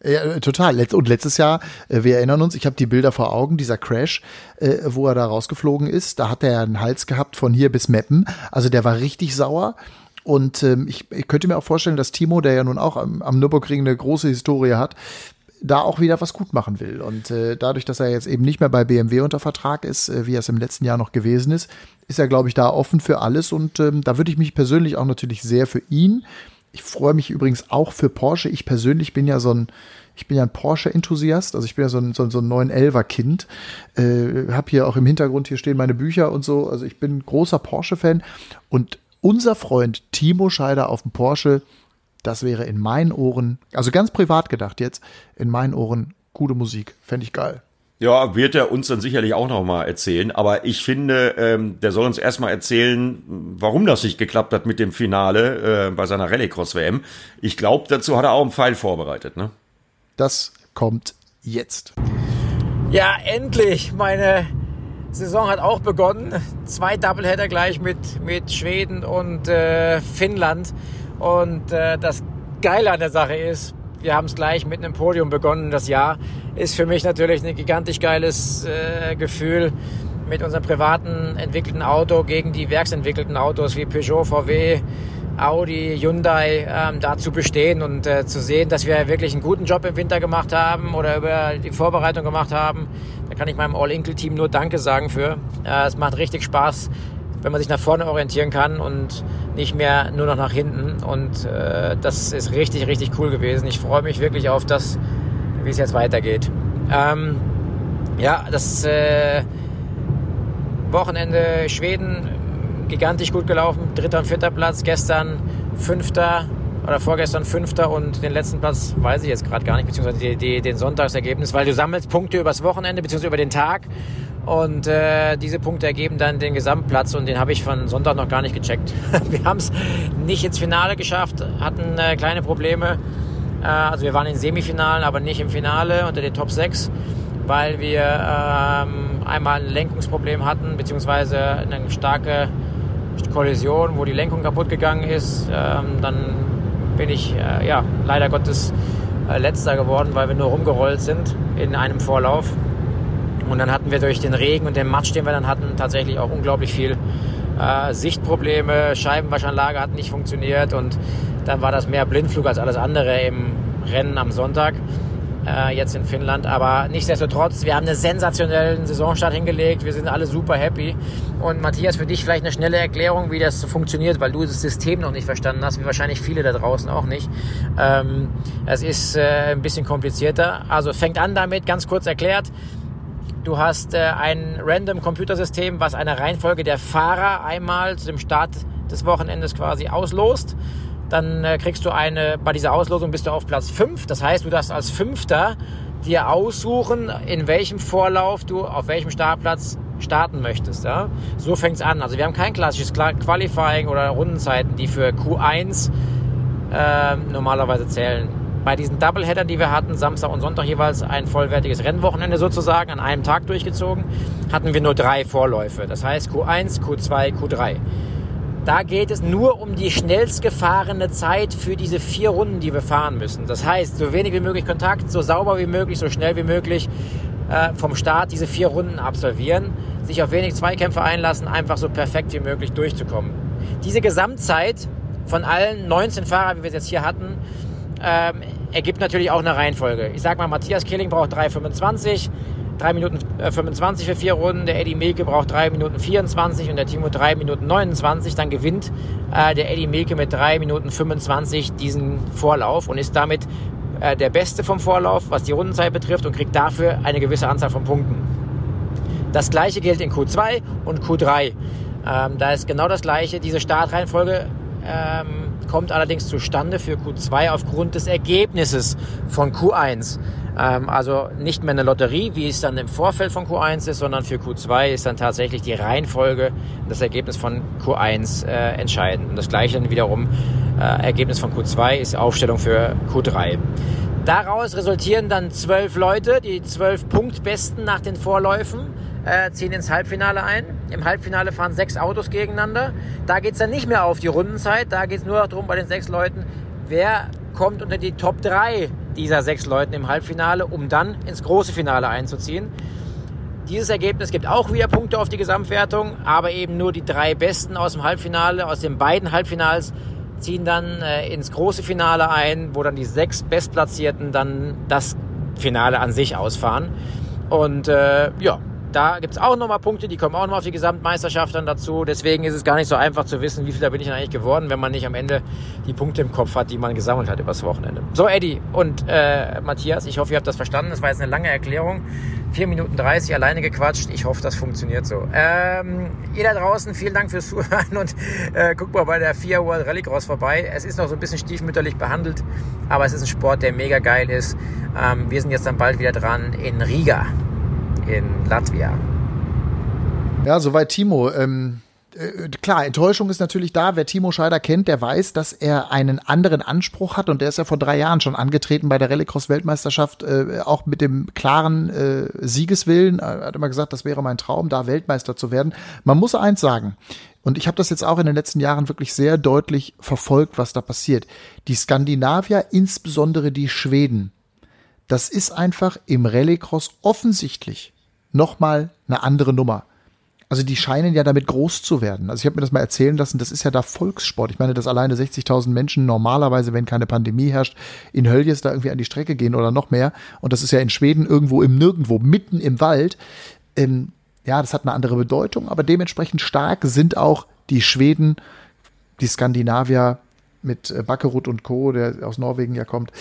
Ja, äh, total. Und letztes Jahr, äh, wir erinnern uns, ich habe die Bilder vor Augen, dieser Crash, äh, wo er da rausgeflogen ist, da hat er einen Hals gehabt von hier bis Meppen. Also der war richtig sauer. Und ähm, ich, ich könnte mir auch vorstellen, dass Timo, der ja nun auch am, am Nürburgring eine große Historie hat, da auch wieder was gut machen will. Und äh, dadurch, dass er jetzt eben nicht mehr bei BMW unter Vertrag ist, äh, wie er es im letzten Jahr noch gewesen ist, ist er, glaube ich, da offen für alles. Und ähm, da würde ich mich persönlich auch natürlich sehr für ihn. Ich freue mich übrigens auch für Porsche. Ich persönlich bin ja so ein, ich bin ja ein Porsche-Enthusiast, also ich bin ja so ein, so ein, so ein 911er-Kind. Äh, hab hier auch im Hintergrund, hier stehen meine Bücher und so. Also ich bin großer Porsche-Fan. Und unser Freund Timo Scheider auf dem Porsche, das wäre in meinen Ohren, also ganz privat gedacht jetzt, in meinen Ohren gute Musik. Fände ich geil. Ja, wird er uns dann sicherlich auch noch mal erzählen. Aber ich finde, ähm, der soll uns erstmal erzählen, warum das nicht geklappt hat mit dem Finale äh, bei seiner Rallycross-WM. Ich glaube, dazu hat er auch einen Pfeil vorbereitet. Ne? Das kommt jetzt. Ja, endlich! Meine Saison hat auch begonnen. Zwei Doubleheader gleich mit, mit Schweden und äh, Finnland. Und äh, das Geile an der Sache ist, wir haben es gleich mit einem Podium begonnen. Das Jahr ist für mich natürlich ein gigantisch geiles äh, Gefühl, mit unserem privaten entwickelten Auto gegen die werksentwickelten Autos wie Peugeot, VW, Audi, Hyundai ähm, da zu bestehen und äh, zu sehen, dass wir wirklich einen guten Job im Winter gemacht haben oder über die Vorbereitung gemacht haben. Da kann ich meinem All-Inkle-Team nur Danke sagen für. Äh, es macht richtig Spaß, wenn man sich nach vorne orientieren kann und nicht mehr nur noch nach hinten. Und äh, das ist richtig, richtig cool gewesen. Ich freue mich wirklich auf das, wie es jetzt weitergeht. Ähm, ja, das äh, Wochenende Schweden gigantisch gut gelaufen. Dritter und vierter Platz. Gestern fünfter oder vorgestern fünfter und den letzten Platz weiß ich jetzt gerade gar nicht, beziehungsweise die, die, den Sonntagsergebnis, weil du sammelst Punkte übers Wochenende, beziehungsweise über den Tag und äh, diese Punkte ergeben dann den Gesamtplatz und den habe ich von Sonntag noch gar nicht gecheckt. Wir haben es nicht ins Finale geschafft, hatten äh, kleine Probleme. Äh, also wir waren in Semifinalen, aber nicht im Finale unter den Top 6, weil wir ähm, einmal ein Lenkungsproblem hatten, beziehungsweise eine starke Kollision, wo die Lenkung kaputt gegangen ist. Ähm, dann bin ich äh, ja leider Gottes äh, letzter geworden, weil wir nur rumgerollt sind in einem Vorlauf. Und dann hatten wir durch den Regen und den Matsch, den wir dann hatten, tatsächlich auch unglaublich viel äh, Sichtprobleme. Scheibenwaschanlage hat nicht funktioniert und dann war das mehr Blindflug als alles andere im Rennen am Sonntag äh, jetzt in Finnland. Aber nichtsdestotrotz, wir haben einen sensationellen Saisonstart hingelegt. Wir sind alle super happy. Und Matthias, für dich vielleicht eine schnelle Erklärung, wie das funktioniert, weil du das System noch nicht verstanden hast, wie wahrscheinlich viele da draußen auch nicht. Ähm, es ist äh, ein bisschen komplizierter. Also fängt an damit, ganz kurz erklärt. Du hast äh, ein random Computersystem, was eine Reihenfolge der Fahrer einmal zu dem Start des Wochenendes quasi auslost dann äh, kriegst du eine, bei dieser Auslosung bist du auf Platz 5. Das heißt, du darfst als Fünfter dir aussuchen, in welchem Vorlauf du auf welchem Startplatz starten möchtest. Ja? So fängt es an. Also wir haben kein klassisches Qualifying oder Rundenzeiten, die für Q1 äh, normalerweise zählen. Bei diesen Doubleheadern, die wir hatten, Samstag und Sonntag jeweils ein vollwertiges Rennwochenende sozusagen, an einem Tag durchgezogen, hatten wir nur drei Vorläufe. Das heißt Q1, Q2, Q3. Da geht es nur um die schnellst gefahrene Zeit für diese vier Runden, die wir fahren müssen. Das heißt, so wenig wie möglich Kontakt, so sauber wie möglich, so schnell wie möglich äh, vom Start diese vier Runden absolvieren, sich auf wenig Zweikämpfe einlassen, einfach so perfekt wie möglich durchzukommen. Diese Gesamtzeit von allen 19 Fahrern, wie wir es jetzt hier hatten, ähm, ergibt natürlich auch eine Reihenfolge. Ich sag mal, Matthias Killing braucht 3,25, 3 Minuten 25 äh, für vier Runden, der Eddie Milke braucht 3 Minuten 24 und der Timo 3 Minuten 29, dann gewinnt äh, der Eddie Milke mit 3 Minuten 25 diesen Vorlauf und ist damit äh, der Beste vom Vorlauf, was die Rundenzeit betrifft und kriegt dafür eine gewisse Anzahl von Punkten. Das gleiche gilt in Q2 und Q3. Ähm, da ist genau das gleiche. Diese Startreihenfolge ähm, kommt allerdings zustande für Q2 aufgrund des Ergebnisses von Q1. Ähm, also nicht mehr eine Lotterie, wie es dann im Vorfeld von Q1 ist, sondern für Q2 ist dann tatsächlich die Reihenfolge, das Ergebnis von Q1 äh, entscheidend. Und das gleiche dann wiederum, äh, Ergebnis von Q2 ist Aufstellung für Q3. Daraus resultieren dann zwölf Leute, die zwölf Punktbesten nach den Vorläufen, äh, ziehen ins Halbfinale ein. Im Halbfinale fahren sechs Autos gegeneinander. Da geht es dann nicht mehr auf die Rundenzeit, da geht es nur darum bei den sechs Leuten, wer kommt unter die Top 3 dieser sechs Leuten im Halbfinale, um dann ins große Finale einzuziehen. Dieses Ergebnis gibt auch wieder Punkte auf die Gesamtwertung, aber eben nur die drei Besten aus dem Halbfinale, aus den beiden Halbfinals ziehen dann äh, ins große Finale ein, wo dann die sechs Bestplatzierten dann das Finale an sich ausfahren. Und äh, ja, da gibt es auch nochmal Punkte, die kommen auch nochmal auf die Gesamtmeisterschaft dann dazu. Deswegen ist es gar nicht so einfach zu wissen, wie viel da bin ich denn eigentlich geworden, wenn man nicht am Ende die Punkte im Kopf hat, die man gesammelt hat übers Wochenende. So, Eddie und äh, Matthias, ich hoffe, ihr habt das verstanden. Das war jetzt eine lange Erklärung. 4 Minuten 30 alleine gequatscht. Ich hoffe, das funktioniert so. Ähm, ihr da draußen, vielen Dank fürs Zuhören und äh, guckt mal bei der FIA World Rallycross vorbei. Es ist noch so ein bisschen stiefmütterlich behandelt, aber es ist ein Sport, der mega geil ist. Ähm, wir sind jetzt dann bald wieder dran in Riga in Latvia. Ja, soweit Timo. Ähm, äh, klar, Enttäuschung ist natürlich da. Wer Timo Scheider kennt, der weiß, dass er einen anderen Anspruch hat und der ist ja vor drei Jahren schon angetreten bei der Rallycross-Weltmeisterschaft, äh, auch mit dem klaren äh, Siegeswillen. Er hat immer gesagt, das wäre mein Traum, da Weltmeister zu werden. Man muss eins sagen, und ich habe das jetzt auch in den letzten Jahren wirklich sehr deutlich verfolgt, was da passiert. Die Skandinavier, insbesondere die Schweden, das ist einfach im Rallycross offensichtlich nochmal eine andere Nummer. Also die scheinen ja damit groß zu werden. Also ich habe mir das mal erzählen lassen, das ist ja da Volkssport. Ich meine, dass alleine 60.000 Menschen normalerweise, wenn keine Pandemie herrscht, in Höljes da irgendwie an die Strecke gehen oder noch mehr. Und das ist ja in Schweden irgendwo im Nirgendwo, mitten im Wald. Ähm, ja, das hat eine andere Bedeutung, aber dementsprechend stark sind auch die Schweden, die Skandinavier mit äh, Backerud und Co., der aus Norwegen ja kommt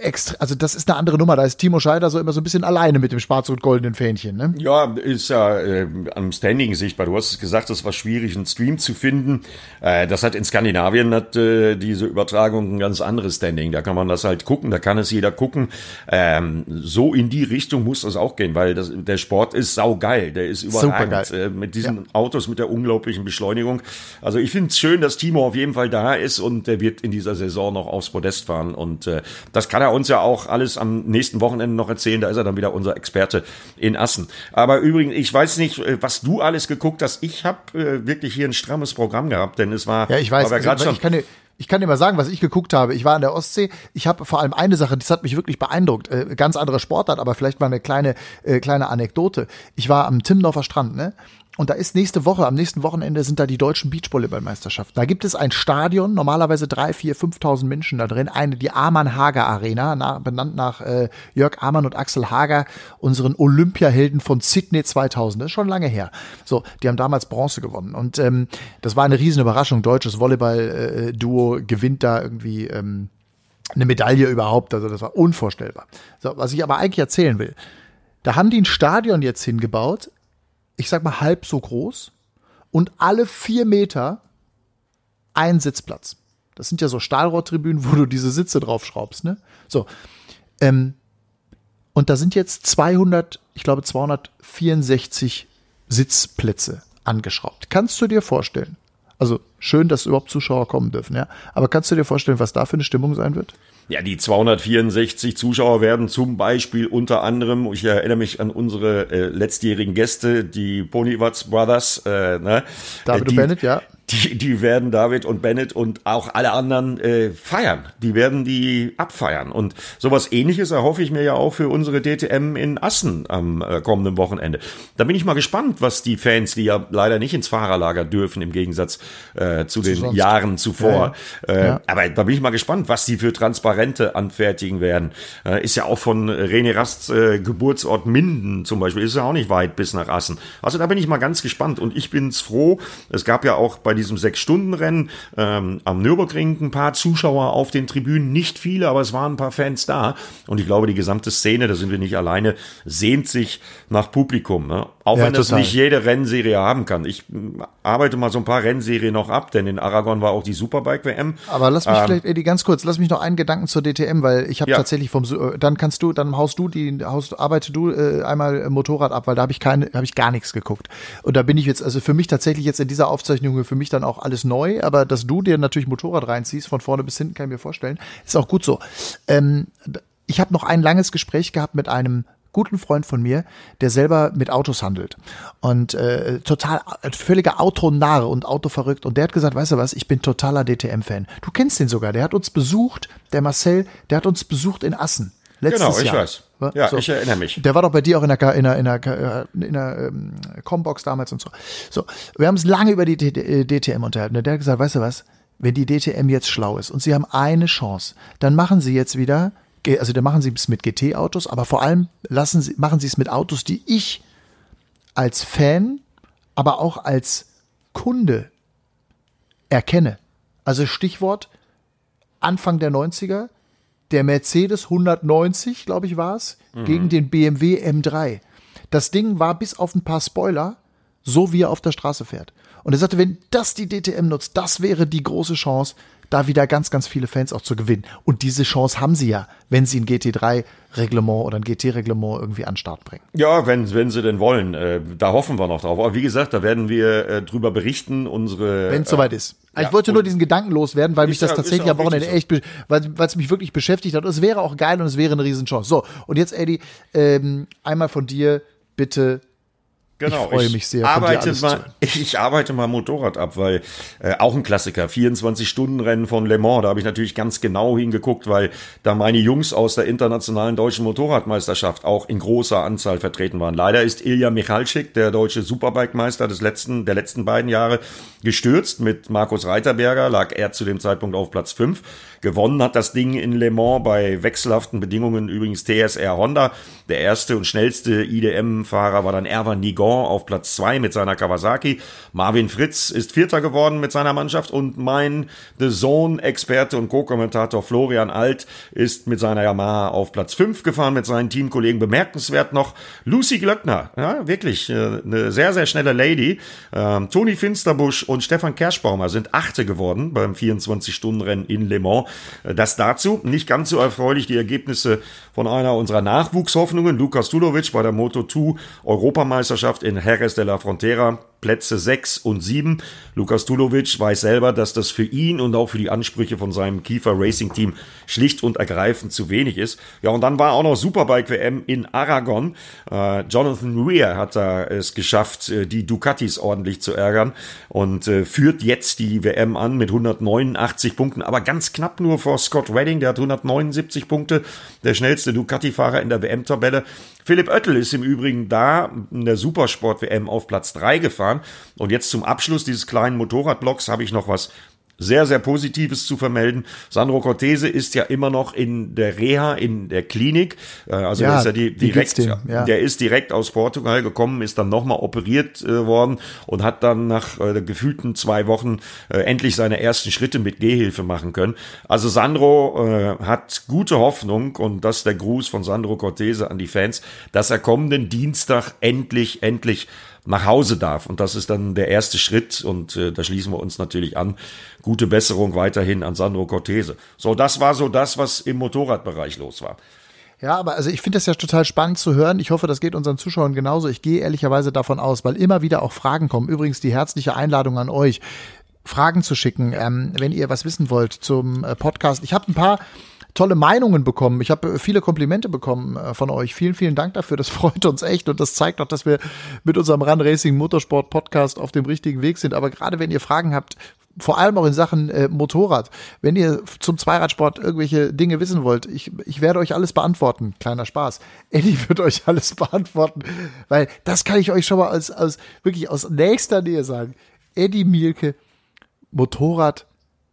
extra, also das ist eine andere Nummer. Da ist Timo Scheider so immer so ein bisschen alleine mit dem schwarz-und-goldenen Fähnchen. Ne? Ja, ist ja äh, am Standing sichtbar. Du hast es gesagt, es war schwierig, einen Stream zu finden. Äh, das hat in Skandinavien hat äh, diese Übertragung ein ganz anderes Standing. Da kann man das halt gucken, da kann es jeder gucken. Ähm, so in die Richtung muss das auch gehen, weil das, der Sport ist saugeil. Der ist überragend äh, mit diesen ja. Autos, mit der unglaublichen Beschleunigung. Also ich finde es schön, dass Timo auf jeden Fall da ist und der wird in dieser Saison noch aufs Podest fahren und äh, das kann er uns ja auch alles am nächsten Wochenende noch erzählen. Da ist er dann wieder unser Experte in Assen. Aber übrigens, ich weiß nicht, äh, was du alles geguckt hast. Ich habe äh, wirklich hier ein strammes Programm gehabt, denn es war. Ja, ich weiß. Aber Also, schon, ich kann dir, ich kann dir mal sagen, was ich geguckt habe. Ich war an der Ostsee. Ich habe vor allem eine Sache, das hat mich wirklich beeindruckt. Äh, ganz andere Sportart, aber vielleicht mal eine kleine, äh, kleine Anekdote. Ich war am Timmendorfer Strand, ne? Und da ist nächste Woche, am nächsten Wochenende sind da die deutschen Beachvolleyballmeisterschaften. Da gibt es ein Stadion, normalerweise drei, vier, 5.000 Menschen da drin, eine, die Amann-Hager Arena, na, benannt nach äh, Jörg Amann und Axel Hager, unseren Olympiahelden von Sydney 2000. Das ist schon lange her. So, die haben damals Bronze gewonnen. Und ähm, das war eine riesen Überraschung. Deutsches Volleyball-Duo gewinnt da irgendwie ähm, eine Medaille überhaupt. Also das war unvorstellbar. So, was ich aber eigentlich erzählen will, da haben die ein Stadion jetzt hingebaut, ich sag mal halb so groß und alle vier Meter ein Sitzplatz. Das sind ja so Stahlrohrtribünen, wo du diese Sitze draufschraubst, ne? So. Ähm, und da sind jetzt 200, ich glaube 264 Sitzplätze angeschraubt. Kannst du dir vorstellen? Also schön, dass überhaupt Zuschauer kommen dürfen, ja. Aber kannst du dir vorstellen, was da für eine Stimmung sein wird? Ja, die 264 Zuschauer werden zum Beispiel unter anderem, ich erinnere mich an unsere äh, letztjährigen Gäste, die Ponywatz Brothers, äh, ne? David äh, die, Bennett, ja. Die, die werden David und Bennett und auch alle anderen äh, feiern. Die werden die abfeiern. Und sowas ähnliches erhoffe ich mir ja auch für unsere DTM in Assen am äh, kommenden Wochenende. Da bin ich mal gespannt, was die Fans, die ja leider nicht ins Fahrerlager dürfen, im Gegensatz äh, zu, den sonst. Jahren zuvor. Ja, Äh, Ja. aber da bin ich mal gespannt, was die für Transparente anfertigen werden. Äh, ist ja auch von René Rasts äh, Geburtsort Minden zum Beispiel, ist ja auch nicht weit bis nach Assen. Also da bin ich mal ganz gespannt und ich bin's froh. Es gab ja auch bei diesem Sechs-Stunden-Rennen ähm, am Nürburgring ein paar Zuschauer auf den Tribünen, nicht viele, aber es waren ein paar Fans da. Und ich glaube, die gesamte Szene, da sind wir nicht alleine, sehnt sich nach Publikum. Ne? Auch Ja, wenn das total. nicht jede Rennserie haben kann. Ich arbeite mal so ein paar Rennserien noch ab, denn in Aragon war auch die Superbike-WM. Aber lass mich Ähm, vielleicht, Eddie, ganz kurz, lass mich noch einen Gedanken zur DTM, weil ich habe Ja. tatsächlich vom, äh, dann kannst du, dann haust du die, haust, arbeite du äh, einmal Motorrad ab, weil da habe ich keine, habe ich gar nichts geguckt. Und da bin ich jetzt, also für mich tatsächlich jetzt in dieser Aufzeichnung für mich dann auch alles neu, aber dass du dir natürlich Motorrad reinziehst, von vorne bis hinten, kann ich mir vorstellen, ist auch gut so. Ähm, ich habe noch ein langes Gespräch gehabt mit einem guten Freund von mir, der selber mit Autos handelt und äh, total äh, völliger Autonarr und Autoverrückt und der hat gesagt, weißt du was, ich bin totaler DTM-Fan. Du kennst den sogar, der hat uns besucht, der Marcel, der hat uns besucht in Assen. Letztes Genau, ich Jahr. weiß. Ja, ich erinnere mich. Der war doch bei dir auch in der, in der, in der, Ka- in der ähm, Combox damals und so. So, wir haben uns lange über die DTM unterhalten. Und der hat gesagt, weißt du was, wenn die DTM jetzt schlau ist und sie haben eine Chance, dann machen sie jetzt wieder, also dann machen sie es mit GT-Autos, aber vor allem lassen sie, machen sie es mit Autos, die ich als Fan, aber auch als Kunde erkenne. Also Stichwort Anfang der 90er, der Mercedes 190, glaube ich, war es, gegen den BMW M3. Das Ding war bis auf ein paar Spoiler, so wie er auf der Straße fährt. Und er sagte, wenn das die DTM nutzt, das wäre die große Chance, da wieder ganz, ganz viele Fans auch zu gewinnen. Und diese Chance haben sie ja, wenn sie ein GT3-Reglement oder ein GT-Reglement irgendwie an den Start bringen. Ja, wenn, wenn sie denn wollen. Äh, da hoffen wir noch drauf. Aber wie gesagt, da werden wir äh, drüber berichten. Unsere Wenn es soweit ist. ja, ich wollte nur diesen Gedanken loswerden, weil mich das ja- tatsächlich am Wochenende richtig echt, weil es mich wirklich beschäftigt hat. Und es wäre auch geil und es wäre eine Riesenchance. So, und jetzt, Eddie, ähm, einmal von dir bitte. Genau, Ich freue mich sehr, Arbeite mal, ich, ich arbeite mal Motorrad ab, weil äh, auch ein Klassiker, 24-Stunden-Rennen von Le Mans, da habe ich natürlich ganz genau hingeguckt, weil da meine Jungs aus der internationalen deutschen Motorradmeisterschaft auch in großer Anzahl vertreten waren. Leider ist Ilja Michalczyk, der deutsche Superbike-Meister des letzten, der letzten beiden Jahre, gestürzt. Mit Markus Reiterberger lag er zu dem Zeitpunkt auf Platz 5. Gewonnen hat das Ding in Le Mans bei wechselhaften Bedingungen übrigens TSR Honda. Der erste und schnellste IDM-Fahrer war dann Erwan Nigon auf Platz zwei mit seiner Kawasaki. Marvin Fritz ist Vierter geworden mit seiner Mannschaft und mein The Zone-Experte und Co-Kommentator Florian Alt ist mit seiner Yamaha auf Platz fünf gefahren mit seinen Teamkollegen. Bemerkenswert noch Lucy Glöckner, ja, wirklich äh, eine sehr, sehr schnelle Lady. Ähm, Toni Finsterbusch und Stefan Kerschbaumer sind Achte geworden beim 24-Stunden-Rennen in Le Mans. Äh, Das dazu. Nicht ganz so erfreulich die Ergebnisse von einer unserer Nachwuchshoffnungen, Lukas Tulovic bei der Moto2 Europameisterschaft in Jerez de la Frontera. Plätze 6 und 7. Lukas Tulovic weiß selber, dass das für ihn und auch für die Ansprüche von seinem Kiefer Racing Team schlicht und ergreifend zu wenig ist. Ja, und dann war auch noch Superbike WM in Aragon. Äh, Jonathan Weir hat da es geschafft, äh, die Ducatis ordentlich zu ärgern und äh, führt jetzt die WM an mit 189 Punkten, aber ganz knapp nur vor Scott Redding, der hat 179 Punkte, der schnellste Ducati-Fahrer in der WM-Tabelle. Philipp Oettel ist im Übrigen da in der Supersport-WM auf Platz 3 gefahren. Und jetzt zum Abschluss dieses kleinen Motorradblocks habe ich noch was sehr, sehr Positives zu vermelden. Sandro Cortese ist ja immer noch in der Reha, in der Klinik. Äh, also ja, ist ja die, direkt, ja. der ist direkt aus Portugal gekommen, ist dann nochmal operiert äh, worden und hat dann nach äh, gefühlten zwei Wochen äh, endlich seine ersten Schritte mit Gehhilfe machen können. Also Sandro äh, hat gute Hoffnung und das ist der Gruß von Sandro Cortese an die Fans, dass er kommenden Dienstag endlich, endlich nach Hause darf. Und das ist dann der erste Schritt und äh, da schließen wir uns natürlich an. Gute Besserung weiterhin an Sandro Cortese. So, das war so das, was im Motorradbereich los war. Ja, aber also ich finde das ja total spannend zu hören. Ich hoffe, das geht unseren Zuschauern genauso. Ich gehe ehrlicherweise davon aus, weil immer wieder auch Fragen kommen. Übrigens die herzliche Einladung an euch, Fragen zu schicken, ähm, wenn ihr was wissen wollt zum äh, Podcast. Ich habe ein paar tolle Meinungen bekommen. Ich habe äh, viele Komplimente bekommen äh, von euch. Vielen, vielen Dank dafür. Das freut uns echt und das zeigt auch, dass wir mit unserem Run Racing Motorsport Podcast auf dem richtigen Weg sind. Aber gerade wenn ihr Fragen habt, vor allem auch in Sachen äh, Motorrad, wenn ihr zum Zweiradsport irgendwelche Dinge wissen wollt, ich, ich werde euch alles beantworten. Kleiner Spaß. Eddie wird euch alles beantworten, weil das kann ich euch schon mal aus, aus wirklich aus nächster Nähe sagen. Eddie Mielke, Motorrad,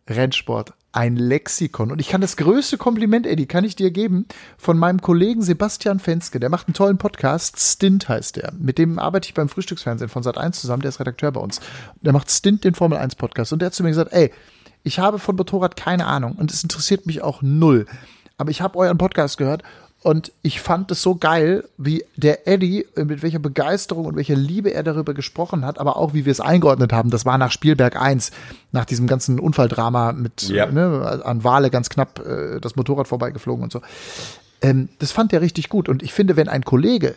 Rennsport, ein Lexikon. Und ich kann das größte Kompliment, Eddie, kann ich dir geben, von meinem Kollegen Sebastian Fenske. Der macht einen tollen Podcast. Stint heißt der. Mit dem arbeite ich beim Frühstücksfernsehen von Sat1 zusammen. Der ist Redakteur bei uns. Der macht Stint den Formel 1 Podcast. Und der hat zu mir gesagt, ey, ich habe von Motorrad keine Ahnung und es interessiert mich auch null. Aber ich habe euren Podcast gehört und ich fand es so geil, wie der Eddie, mit welcher Begeisterung und welcher Liebe er darüber gesprochen hat, aber auch wie wir es eingeordnet haben. Das war nach Spielberg 1, nach diesem ganzen Unfalldrama mit ja. ne, an Wale ganz knapp äh, das Motorrad vorbeigeflogen und so. Ähm, das fand er richtig gut. Und ich finde, wenn ein Kollege,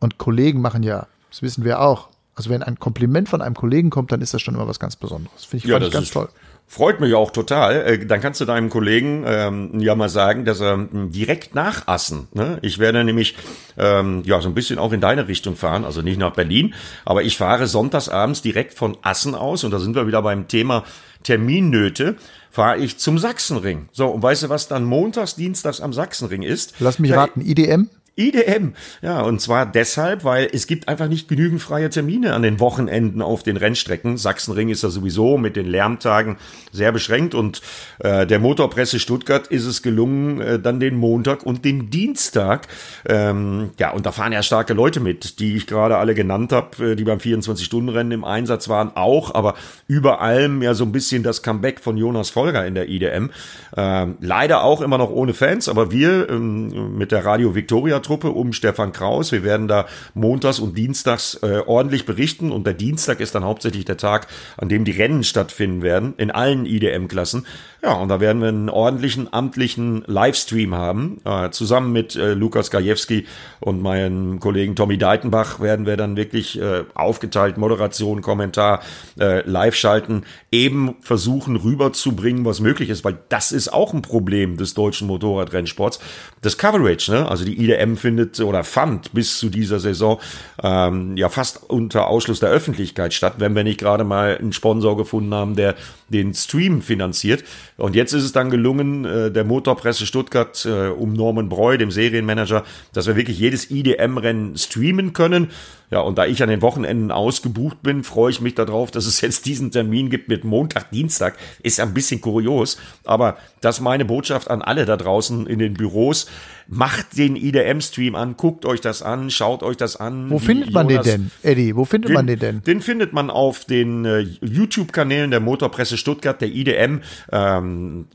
und Kollegen machen ja, das wissen wir auch, also wenn ein Kompliment von einem Kollegen kommt, dann ist das schon immer was ganz Besonderes. Finde ich, ja, ich ganz toll. Freut mich auch total. Äh, dann kannst du deinem Kollegen ähm, ja mal sagen, dass er hm, direkt nachassen. Ne? Ich werde nämlich ähm, ja so ein bisschen auch in deine Richtung fahren, also nicht nach Berlin, aber ich fahre sonntagsabends direkt von Assen aus und da sind wir wieder beim Thema Terminnöte fahre ich zum Sachsenring. So, und weißt du, was dann montags, dienstags am Sachsenring ist? Lass mich raten, IDM? IDM. Ja, und zwar deshalb, weil es gibt einfach nicht genügend freie Termine an den Wochenenden auf den Rennstrecken. Sachsenring ist ja sowieso mit den Lärmtagen sehr beschränkt und äh, der Motorpresse Stuttgart ist es gelungen, äh, dann den Montag und den Dienstag, ähm, ja, und da fahren ja starke Leute mit, die ich gerade alle genannt habe, äh, die beim 24-Stunden-Rennen im Einsatz waren, auch, aber über allem ja so ein bisschen das Comeback von Jonas Folger in der IDM. Ähm, leider auch immer noch ohne Fans, aber wir ähm, mit der Radio Victoria Truppe um Stefan Kraus. Wir werden da montags und dienstags äh, ordentlich berichten und der Dienstag ist dann hauptsächlich der Tag, an dem die Rennen stattfinden werden in allen IDM-Klassen. Ja, und da werden wir einen ordentlichen amtlichen Livestream haben. Äh, zusammen mit äh, Lukas Gajewski und meinem Kollegen Tommy Deitenbach werden wir dann wirklich äh, aufgeteilt Moderation, Kommentar äh, live schalten, eben versuchen rüberzubringen, was möglich ist, weil das ist auch ein Problem des deutschen Motorradrennsports. Das Coverage, ne? also die IDM findet oder fand bis zu dieser Saison ähm, ja fast unter Ausschluss der Öffentlichkeit statt, wenn wir nicht gerade mal einen Sponsor gefunden haben, der den Stream finanziert. Und jetzt ist es dann gelungen, äh, der Motorpresse Stuttgart äh, um Norman Breu, dem Serienmanager, dass wir wirklich jedes IDM-Rennen streamen können. Ja, und da ich an den Wochenenden ausgebucht bin, freue ich mich darauf, dass es jetzt diesen Termin gibt mit Montag, Dienstag. Ist ein bisschen kurios, aber das ist meine Botschaft an alle da draußen in den Büros. Macht den IDM-Stream an, guckt euch das an, schaut euch das an. Wo findet man Jonas, den denn, Eddie? Wo findet den, man den denn? Den findet man auf den äh, YouTube-Kanälen der Motorpresse Stuttgart, der IDM. Ähm,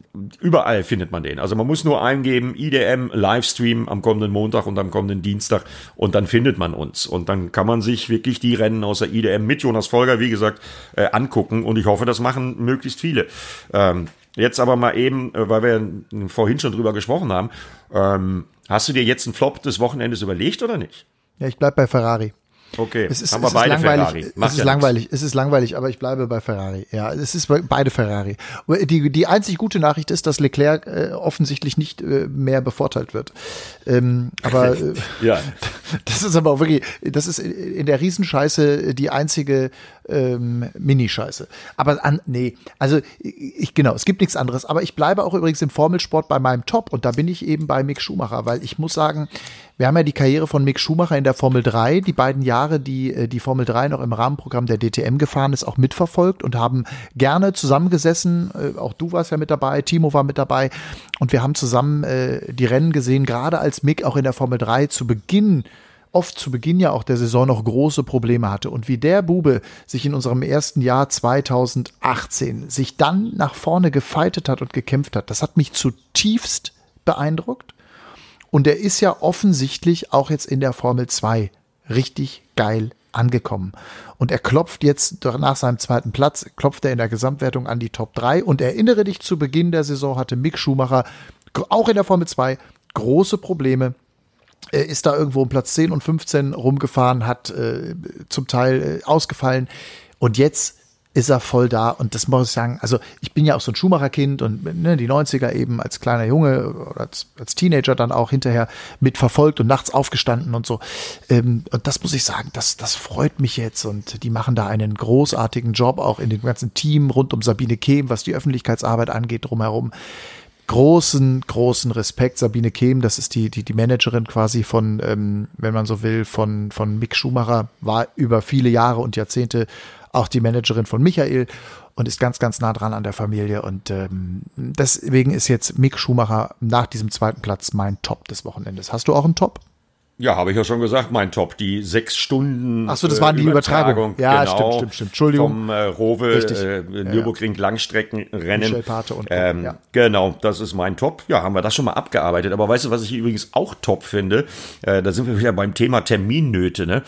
überall findet man den. Also man muss nur eingeben, IDM Livestream am kommenden Montag und am kommenden Dienstag und dann findet man uns. Und dann kann man sich wirklich die Rennen aus der IDM mit Jonas Folger, wie gesagt, äh, angucken. Und ich hoffe, das machen möglichst viele. Ähm, Jetzt aber mal eben, äh, weil wir vorhin schon drüber gesprochen haben, ähm, hast du dir jetzt einen Flop des Wochenendes überlegt oder nicht? Ja, ich bleib bei Ferrari. Okay, es ist, haben wir es ist beide langweilig. Ferrari. Macht Es ist ja langweilig. Es ist langweilig, aber ich bleibe bei Ferrari. Ja, es ist bei- beide Ferrari. Die, die einzig gute Nachricht ist, dass Leclerc äh, offensichtlich nicht äh, mehr bevorteilt wird. Ähm, aber äh, Ja. das ist aber auch wirklich, das ist in der Riesenscheiße die einzige ähm, Minischeiße. Aber an, nee, also ich genau, es gibt nichts anderes. Aber ich bleibe auch übrigens im Formelsport bei meinem Top und da bin ich eben bei Mick Schumacher, weil ich muss sagen, wir haben ja die Karriere von Mick Schumacher in der Formel 3, die beiden Jahre, die äh, die Formel 3 noch im Rahmenprogramm der DTM gefahren ist, auch mitverfolgt und haben gerne zusammengesessen. Äh, auch du warst ja mit dabei, Timo war mit dabei und wir haben zusammen äh, die Rennen gesehen, gerade als Mick auch in der Formel 3 zu Beginn oft zu Beginn ja auch der Saison noch große Probleme hatte. Und wie der Bube sich in unserem ersten Jahr 2018 sich dann nach vorne gefeitet hat und gekämpft hat, das hat mich zutiefst beeindruckt. Und er ist ja offensichtlich auch jetzt in der Formel 2 richtig geil angekommen. Und er klopft jetzt nach seinem zweiten Platz, klopft er in der Gesamtwertung an die Top 3. Und erinnere dich, zu Beginn der Saison hatte Mick Schumacher auch in der Formel 2 große Probleme ist da irgendwo um Platz 10 und 15 rumgefahren, hat äh, zum Teil äh, ausgefallen. Und jetzt ist er voll da. Und das muss ich sagen, also ich bin ja auch so ein Schumacher-Kind und ne, die 90er eben als kleiner Junge oder als, als Teenager dann auch hinterher mitverfolgt und nachts aufgestanden und so. Ähm, und das muss ich sagen, das, das freut mich jetzt. Und die machen da einen großartigen Job auch in dem ganzen Team rund um Sabine Kehm, was die Öffentlichkeitsarbeit angeht drumherum großen, großen Respekt. Sabine Kehm, das ist die, die, die Managerin quasi von, ähm, wenn man so will, von, von Mick Schumacher, war über viele Jahre und Jahrzehnte auch die Managerin von Michael und ist ganz, ganz nah dran an der Familie. Und ähm, deswegen ist jetzt Mick Schumacher nach diesem zweiten Platz mein Top des Wochenendes. Hast du auch einen Top? Ja, habe ich ja schon gesagt, mein Top, die sechs Stunden. Ach so, das waren die Übertragung. Ja, stimmt, stimmt, stimmt. Entschuldigung. Vom äh, Rowe, äh, Nürburgring Langstreckenrennen. Michel Pate und ähm, ja. Genau, das ist mein Top. Ja, haben wir das schon mal abgearbeitet. Aber weißt du, was ich übrigens auch top finde? Äh, da sind wir wieder beim Thema Terminnöte, ne?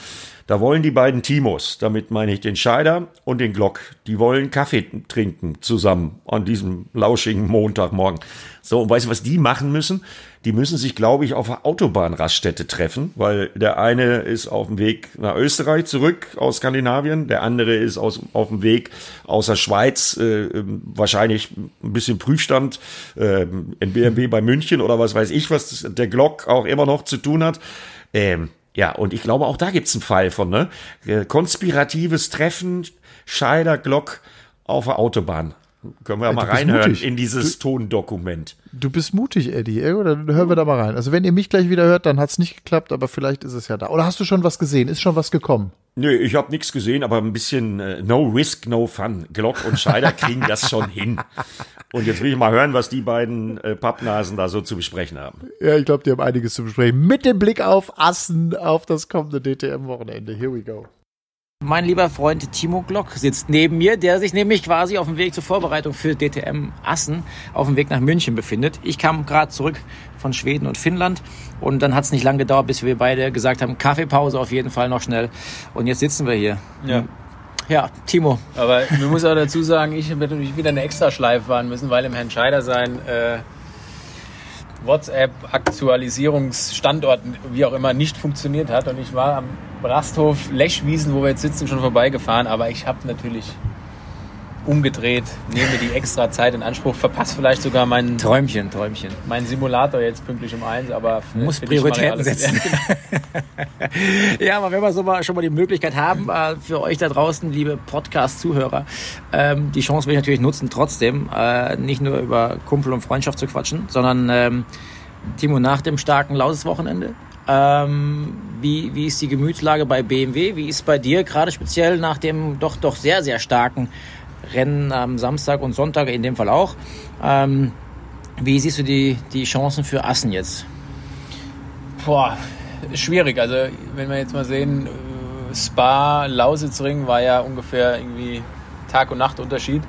Da wollen die beiden Timos, damit meine ich den Scheider und den Glock, die wollen Kaffee trinken zusammen an diesem lauschigen Montagmorgen. So, und weißt du, was die machen müssen? Die müssen sich, glaube ich, auf der Autobahnraststätte treffen, weil der eine ist auf dem Weg nach Österreich zurück aus Skandinavien, der andere ist aus, auf dem Weg aus der Schweiz, äh, wahrscheinlich ein bisschen Prüfstand äh, in BMW bei München oder was weiß ich, was der Glock auch immer noch zu tun hat. Ähm, ja, und ich glaube, auch da gibt's einen Fall von, ne? Äh, Konspiratives Treffen, Scheider, Glock auf der Autobahn. Können wir ja du mal reinhören mutig. in dieses Tondokument. Du bist mutig, Eddie. Dann hören wir da mal rein. Also wenn ihr mich gleich wieder hört, dann hat's nicht geklappt, aber vielleicht ist es ja da. Oder hast du schon was gesehen? Ist schon was gekommen? Nö, ich habe nichts gesehen, aber ein bisschen äh, No Risk, No Fun. Glock und Scheider kriegen das schon hin. Und jetzt will ich mal hören, was die beiden äh, Pappnasen da so zu besprechen haben. Ja, ich glaube, die haben einiges zu besprechen. Mit dem Blick auf Assen, auf das kommende DTM-Wochenende. Here we go. Mein lieber Freund Timo Glock sitzt neben mir, der sich nämlich quasi auf dem Weg zur Vorbereitung für DTM Assen auf dem Weg nach München befindet. Ich kam gerade zurück von Schweden und Finnland und dann hat es nicht lange gedauert, bis wir beide gesagt haben, Kaffeepause auf jeden Fall noch schnell. Und jetzt sitzen wir hier. Ja. Ja, Timo, Aber man muss auch dazu sagen, ich werde natürlich wieder eine Extraschleife fahren müssen, weil im Herrn Scheider sein äh, WhatsApp-Aktualisierungsstandort, wie auch immer, nicht funktioniert hat. Und ich war am Rasthof Lechwiesen, wo wir jetzt sitzen, schon vorbeigefahren. Aber ich habe natürlich umgedreht, nehme die extra Zeit in Anspruch, verpasse vielleicht sogar meinen, Träumchen, Träumchen. meinen Simulator jetzt pünktlich um eins, aber Muss Prioritäten setzen. Ja, aber wenn wir so mal, schon mal die Möglichkeit haben, äh, für euch da draußen, liebe Podcast-Zuhörer, ähm, die Chance will ich natürlich nutzen, trotzdem äh, nicht nur über Kumpel und Freundschaft zu quatschen, sondern ähm, Timo, nach dem starken Lauses-Wochenende, ähm, wie, wie ist die Gemütslage bei BMW? Wie ist bei dir gerade speziell nach dem doch, doch sehr, sehr starken Rennen am Samstag und Sonntag, in dem Fall auch? Ähm, wie siehst du die, die Chancen für Assen jetzt? Boah, schwierig. Also wenn wir jetzt mal sehen, äh, Spa, Lausitzring war ja ungefähr irgendwie Tag und Nacht Unterschied.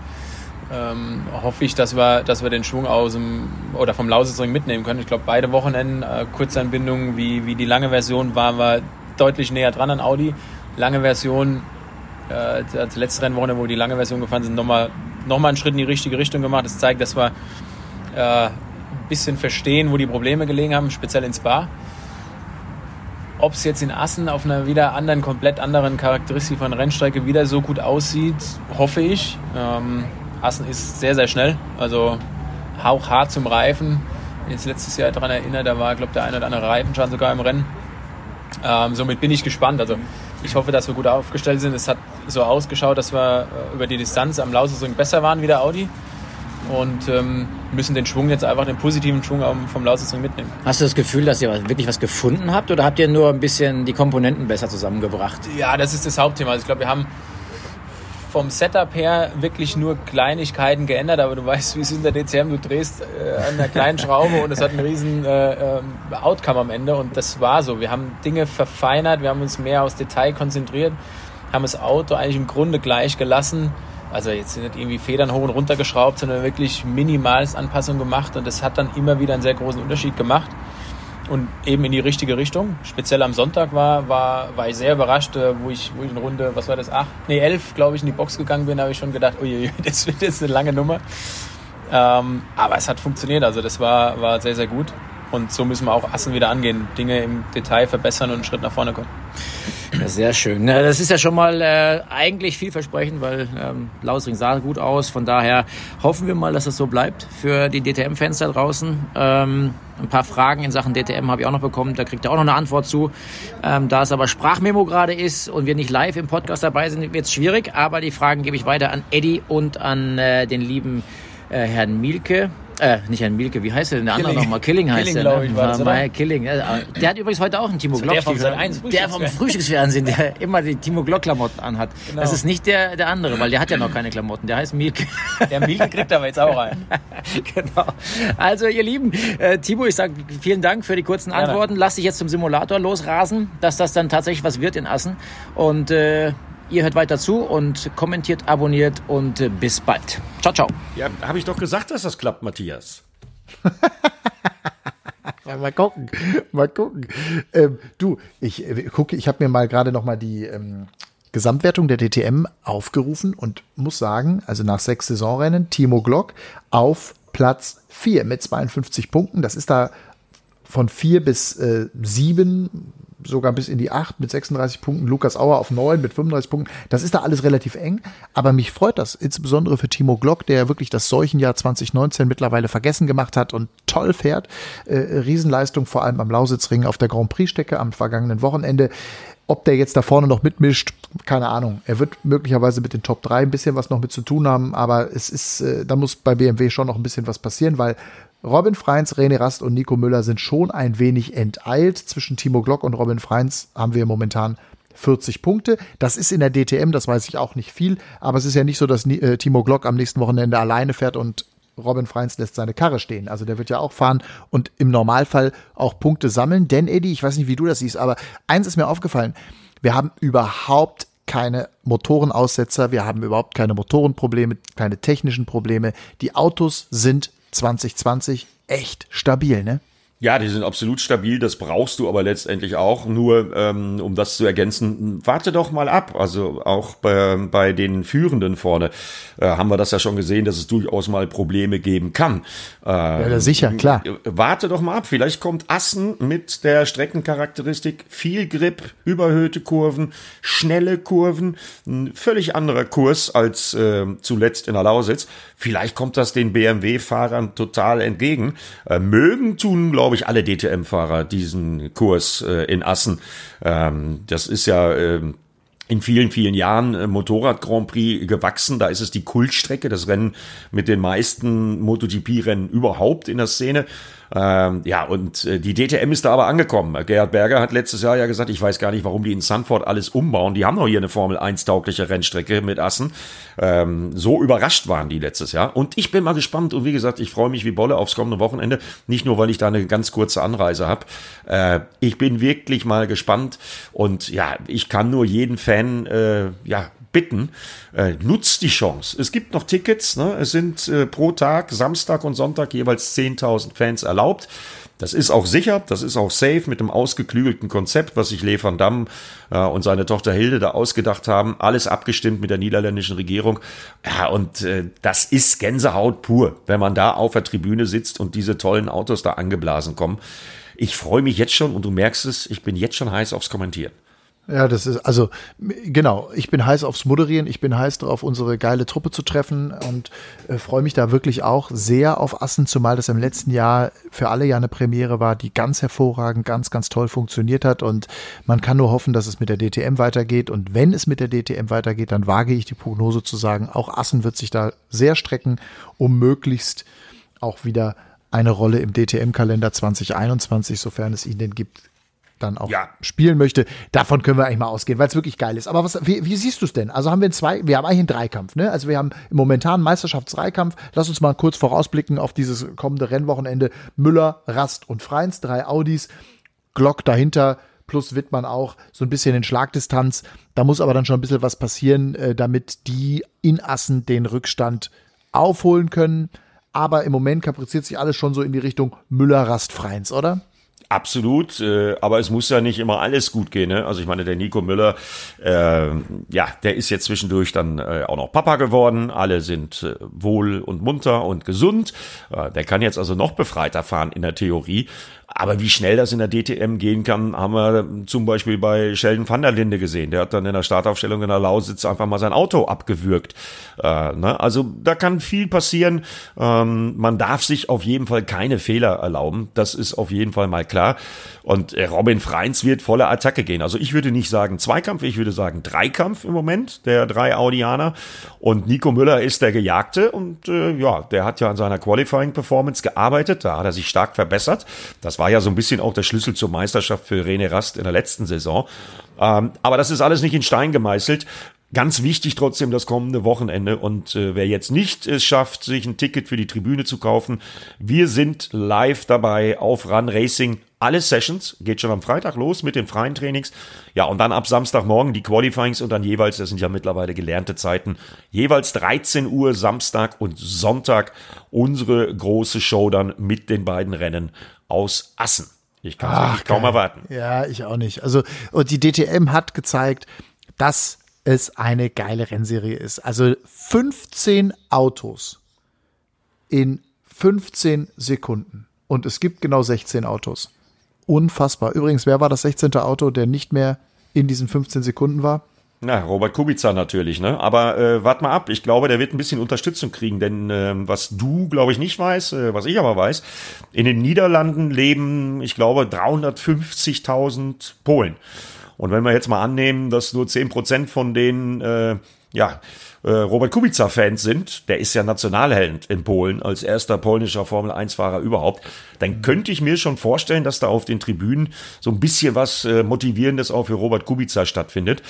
Ähm, hoffe ich, dass wir, dass wir den Schwung aus dem oder vom Lausitzring mitnehmen können. Ich glaube, beide Wochenenden äh, Kurzanbindungen wie, wie die lange Version waren wir deutlich näher dran an Audi. Lange Version, äh, das letzte Rennwochenende, wo die lange Version gefahren sind, nochmal noch mal einen Schritt in die richtige Richtung gemacht. Das zeigt, dass wir äh, ein bisschen verstehen, wo die Probleme gelegen haben, speziell in Spa. ob es jetzt in Assen auf einer wieder anderen, komplett anderen Charakteristik von Rennstrecke wieder so gut aussieht, hoffe ich. Ähm, Assen ist sehr, sehr schnell, also hauchhart zum Reifen. Jetzt letztes Jahr daran erinnert, da war, glaube ich, der eine oder andere Reifenschaden sogar im Rennen. Ähm, somit bin ich gespannt. Also ich hoffe, dass wir gut aufgestellt sind. Es hat so ausgeschaut, dass wir äh, über die Distanz am Lausersring besser waren wie der Audi und ähm, müssen den Schwung jetzt einfach den positiven Schwung vom Lausitzring mitnehmen. Hast du das Gefühl, dass ihr wirklich was gefunden habt oder habt ihr nur ein bisschen die Komponenten besser zusammengebracht? Ja, das ist das Hauptthema. Also ich glaube, wir haben vom Setup her wirklich nur Kleinigkeiten geändert, aber du weißt, wie es in der DCM, du drehst äh, an einer kleinen Schraube und es hat einen riesen äh, äh, Outcome am Ende und das war so. Wir haben Dinge verfeinert, wir haben uns mehr aufs Detail konzentriert, haben das Auto eigentlich im Grunde gleich gelassen also jetzt sind nicht irgendwie Federn hoch und runter geschraubt, sondern wirklich minimales Anpassung gemacht und das hat dann immer wieder einen sehr großen Unterschied gemacht und eben in die richtige Richtung. Speziell am Sonntag war, war, war ich sehr überrascht, äh, wo ich, wo ich in Runde, was war das, acht, nee, elf, glaube ich, in die Box gegangen bin, habe ich schon gedacht, uiuiui, das wird jetzt eine lange Nummer. Ähm, aber es hat funktioniert, also das war, war sehr, sehr gut. Und so müssen wir auch Assen wieder angehen, Dinge im Detail verbessern und einen Schritt nach vorne kommen. Ja, sehr schön. Das ist ja schon mal äh, eigentlich vielversprechend, weil ähm, Lausring sah gut aus. Von daher hoffen wir mal, dass das so bleibt für die DTM-Fans da draußen. Ähm, ein paar Fragen in Sachen DTM habe ich auch noch bekommen. Da kriegt ihr auch noch eine Antwort zu. Ähm, da es aber Sprachmemo gerade ist und wir nicht live im Podcast dabei sind, wird es schwierig. Aber die Fragen gebe ich weiter an Eddie und an äh, den lieben äh, Herrn Mielke. Äh, nicht Herrn Mielke, wie heißt der denn der andere nochmal? Killing heißt Killing, der. Ne? Ich, war oder? Killing. Der hat übrigens heute auch einen Timo Glock. Der vom, der vom Frühstücksfernsehen, der immer die Timo Glock Klamotten anhat. Genau. Das ist nicht der, der andere, weil der hat ja noch keine Klamotten. Der heißt Mielke. Der Mielke kriegt aber jetzt auch rein. genau. Also ihr Lieben, äh, Timo, ich sage vielen Dank für die kurzen Antworten. Lass dich jetzt zum Simulator losrasen, dass das dann tatsächlich was wird in Assen. Und äh, Ihr hört weiter zu und kommentiert, abonniert und äh, bis bald. Ciao, ciao. Ja, habe ich doch gesagt, dass das klappt, Matthias. ja, mal gucken, mal gucken. Ähm, du, ich äh, gucke, ich habe mir mal gerade noch mal die ähm, Gesamtwertung der DTM aufgerufen und muss sagen, also nach sechs Saisonrennen, Timo Glock auf Platz 4 mit 52 Punkten. Das ist da von 4 bis äh, 7 sogar bis in die 8 mit 36 Punkten, Lukas Auer auf 9 mit 35 Punkten. Das ist da alles relativ eng, aber mich freut das, insbesondere für Timo Glock, der wirklich das Seuchenjahr 2019 mittlerweile vergessen gemacht hat und toll fährt. Äh, Riesenleistung, vor allem am Lausitzring auf der Grand Prix-Strecke am vergangenen Wochenende. Ob der jetzt da vorne noch mitmischt, keine Ahnung. Er wird möglicherweise mit den Top 3 ein bisschen was noch mit zu tun haben, aber es ist, äh, da muss bei BMW schon noch ein bisschen was passieren, weil Robin Freins, René Rast und Nico Müller sind schon ein wenig enteilt. Zwischen Timo Glock und Robin Freins haben wir momentan 40 Punkte. Das ist in der DTM, das weiß ich auch nicht viel, aber es ist ja nicht so, dass äh, Timo Glock am nächsten Wochenende alleine fährt und Robin Freins lässt seine Karre stehen. Also der wird ja auch fahren und im Normalfall auch Punkte sammeln. Denn Eddie, ich weiß nicht, wie du das siehst, aber eins ist mir aufgefallen. Wir haben überhaupt keine Motorenaussetzer, wir haben überhaupt keine Motorenprobleme, keine technischen Probleme. Die Autos sind 2020 echt stabil, ne? Ja, die sind absolut stabil, das brauchst du aber letztendlich auch. Nur ähm, um das zu ergänzen, warte doch mal ab. Also auch bei, bei den Führenden vorne äh, haben wir das ja schon gesehen, dass es durchaus mal Probleme geben kann. Ähm, ja, sicher, klar. Warte doch mal ab. Vielleicht kommt Assen mit der Streckencharakteristik viel Grip, überhöhte Kurven, schnelle Kurven, ein völlig anderer Kurs als äh, zuletzt in der Lausitz. Vielleicht kommt das den BMW-Fahrern total entgegen. Äh, mögen tun, glaube ich, alle DTM-Fahrer diesen Kurs äh, in Assen. Ähm, das ist ja äh, in vielen, vielen Jahren äh, Motorrad Grand Prix gewachsen. Da ist es die Kultstrecke, das Rennen mit den meisten MotoGP-Rennen überhaupt in der Szene. Ähm, ja, und äh, die DTM ist da aber angekommen. Gerhard Berger hat letztes Jahr ja gesagt, ich weiß gar nicht, warum die in Sanford alles umbauen. Die haben doch hier eine Formel 1 taugliche Rennstrecke mit Assen. Ähm, so überrascht waren die letztes Jahr. Und ich bin mal gespannt und wie gesagt, ich freue mich wie Bolle aufs kommende Wochenende. Nicht nur, weil ich da eine ganz kurze Anreise habe. Äh, ich bin wirklich mal gespannt und ja, ich kann nur jeden Fan äh, ja bitten, äh, nutzt die Chance. Es gibt noch Tickets, ne? es sind äh, pro Tag, Samstag und Sonntag jeweils 10.000 Fans erlaubt. Das ist auch sicher, das ist auch safe mit dem ausgeklügelten Konzept, was sich Le van Damme äh, und seine Tochter Hilde da ausgedacht haben. Alles abgestimmt mit der niederländischen Regierung. Ja, und äh, das ist Gänsehaut pur, wenn man da auf der Tribüne sitzt und diese tollen Autos da angeblasen kommen. ich freue mich jetzt schon und du merkst es, ich bin jetzt schon heiß aufs Kommentieren. Ja, das ist, also, genau, ich bin heiß aufs Moderieren, ich bin heiß darauf, unsere geile Truppe zu treffen und äh, freue mich da wirklich auch sehr auf Assen, zumal das im letzten Jahr für alle ja eine Premiere war, die ganz hervorragend, ganz, ganz toll funktioniert hat und man kann nur hoffen, dass es mit der DTM weitergeht und wenn es mit der DTM weitergeht, dann wage ich die Prognose zu sagen, auch Assen wird sich da sehr strecken, um möglichst auch wieder eine Rolle im DTM-Kalender 2021, sofern es ihn denn gibt, dann auch Ja. spielen möchte. Davon können wir eigentlich mal ausgehen, weil es wirklich geil ist. Aber was, wie, wie siehst du es denn? Also haben wir zwei, wir haben eigentlich einen Dreikampf, ne? Also wir haben im momentanen Meisterschaftsdreikampf. Lass uns mal kurz vorausblicken auf dieses kommende Rennwochenende. Müller, Rast und Freins, drei Audis, Glock dahinter, plus Wittmann auch so ein bisschen in Schlagdistanz. Da muss aber dann schon ein bisschen was passieren, äh, damit die in Assen den Rückstand aufholen können. Aber im Moment kapriziert sich alles schon so in die Richtung Müller, Rast, Freins, oder? Absolut, äh, aber es muss ja nicht immer alles gut gehen. Ne? Also ich meine, der Nico Müller, äh, ja, der ist jetzt zwischendurch dann äh, auch noch Papa geworden. Alle sind äh, wohl und munter und gesund. Äh, der kann jetzt also noch befreiter fahren in der Theorie. Aber wie schnell das in der DTM gehen kann, haben wir zum Beispiel bei Sheldon van der Linde gesehen. Der hat dann in der Startaufstellung in der Lausitz einfach mal sein Auto abgewürgt. Äh, ne? Also da kann viel passieren. Ähm, man darf sich auf jeden Fall keine Fehler erlauben. Das ist auf jeden Fall mal klar. Und äh, Robin Freins wird volle Attacke gehen. Also ich würde nicht sagen Zweikampf, ich würde sagen Dreikampf im Moment, der drei Audianer. Und Nico Müller ist der Gejagte und äh, ja, der hat ja an seiner Qualifying-Performance gearbeitet. Da hat er sich stark verbessert. Das war ja so ein bisschen auch der Schlüssel zur Meisterschaft für René Rast in der letzten Saison. Ähm, aber das ist alles nicht in Stein gemeißelt. Ganz wichtig trotzdem das kommende Wochenende. Und äh, wer jetzt nicht es schafft, sich ein Ticket für die Tribüne zu kaufen, wir sind live dabei auf Run Racing. Alle Sessions geht schon am Freitag los mit den freien Trainings. Ja, und dann ab Samstagmorgen die Qualifyings und dann jeweils, das sind ja mittlerweile gelernte Zeiten, jeweils 13 Uhr Samstag und Sonntag unsere große Show dann mit den beiden Rennen aus Assen. Ich kann es kaum erwarten. Ja, ich auch nicht. Also, und die DTM hat gezeigt, dass es eine geile Rennserie ist. Also 15 Autos in 15 Sekunden. Und es gibt genau 16 Autos. Unfassbar. Übrigens, wer war das 16. Auto, der nicht mehr in diesen 15 Sekunden war? Na, Robert Kubica natürlich, ne? Aber äh, wart mal ab. Ich glaube, der wird ein bisschen Unterstützung kriegen, denn ähm, was du, glaube ich, nicht weißt, äh, was ich aber weiß, in den Niederlanden leben, ich glaube, 350.000 Polen. Und wenn wir jetzt mal annehmen, dass nur 10% von denen, äh, ja, äh, Robert Kubica-Fans sind, der ist ja Nationalheld in Polen als erster polnischer Formel-1-Fahrer überhaupt, dann könnte ich mir schon vorstellen, dass da auf den Tribünen so ein bisschen was äh, Motivierendes auch für Robert Kubica stattfindet.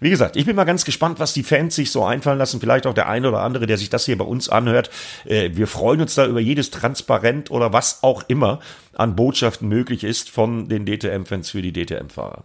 Wie gesagt, ich bin mal ganz gespannt, was die Fans sich so einfallen lassen. Vielleicht auch der eine oder andere, der sich das hier bei uns anhört. Äh, wir freuen uns da über jedes Transparent oder was auch immer an Botschaften möglich ist von den DTM-Fans für die DTM-Fahrer.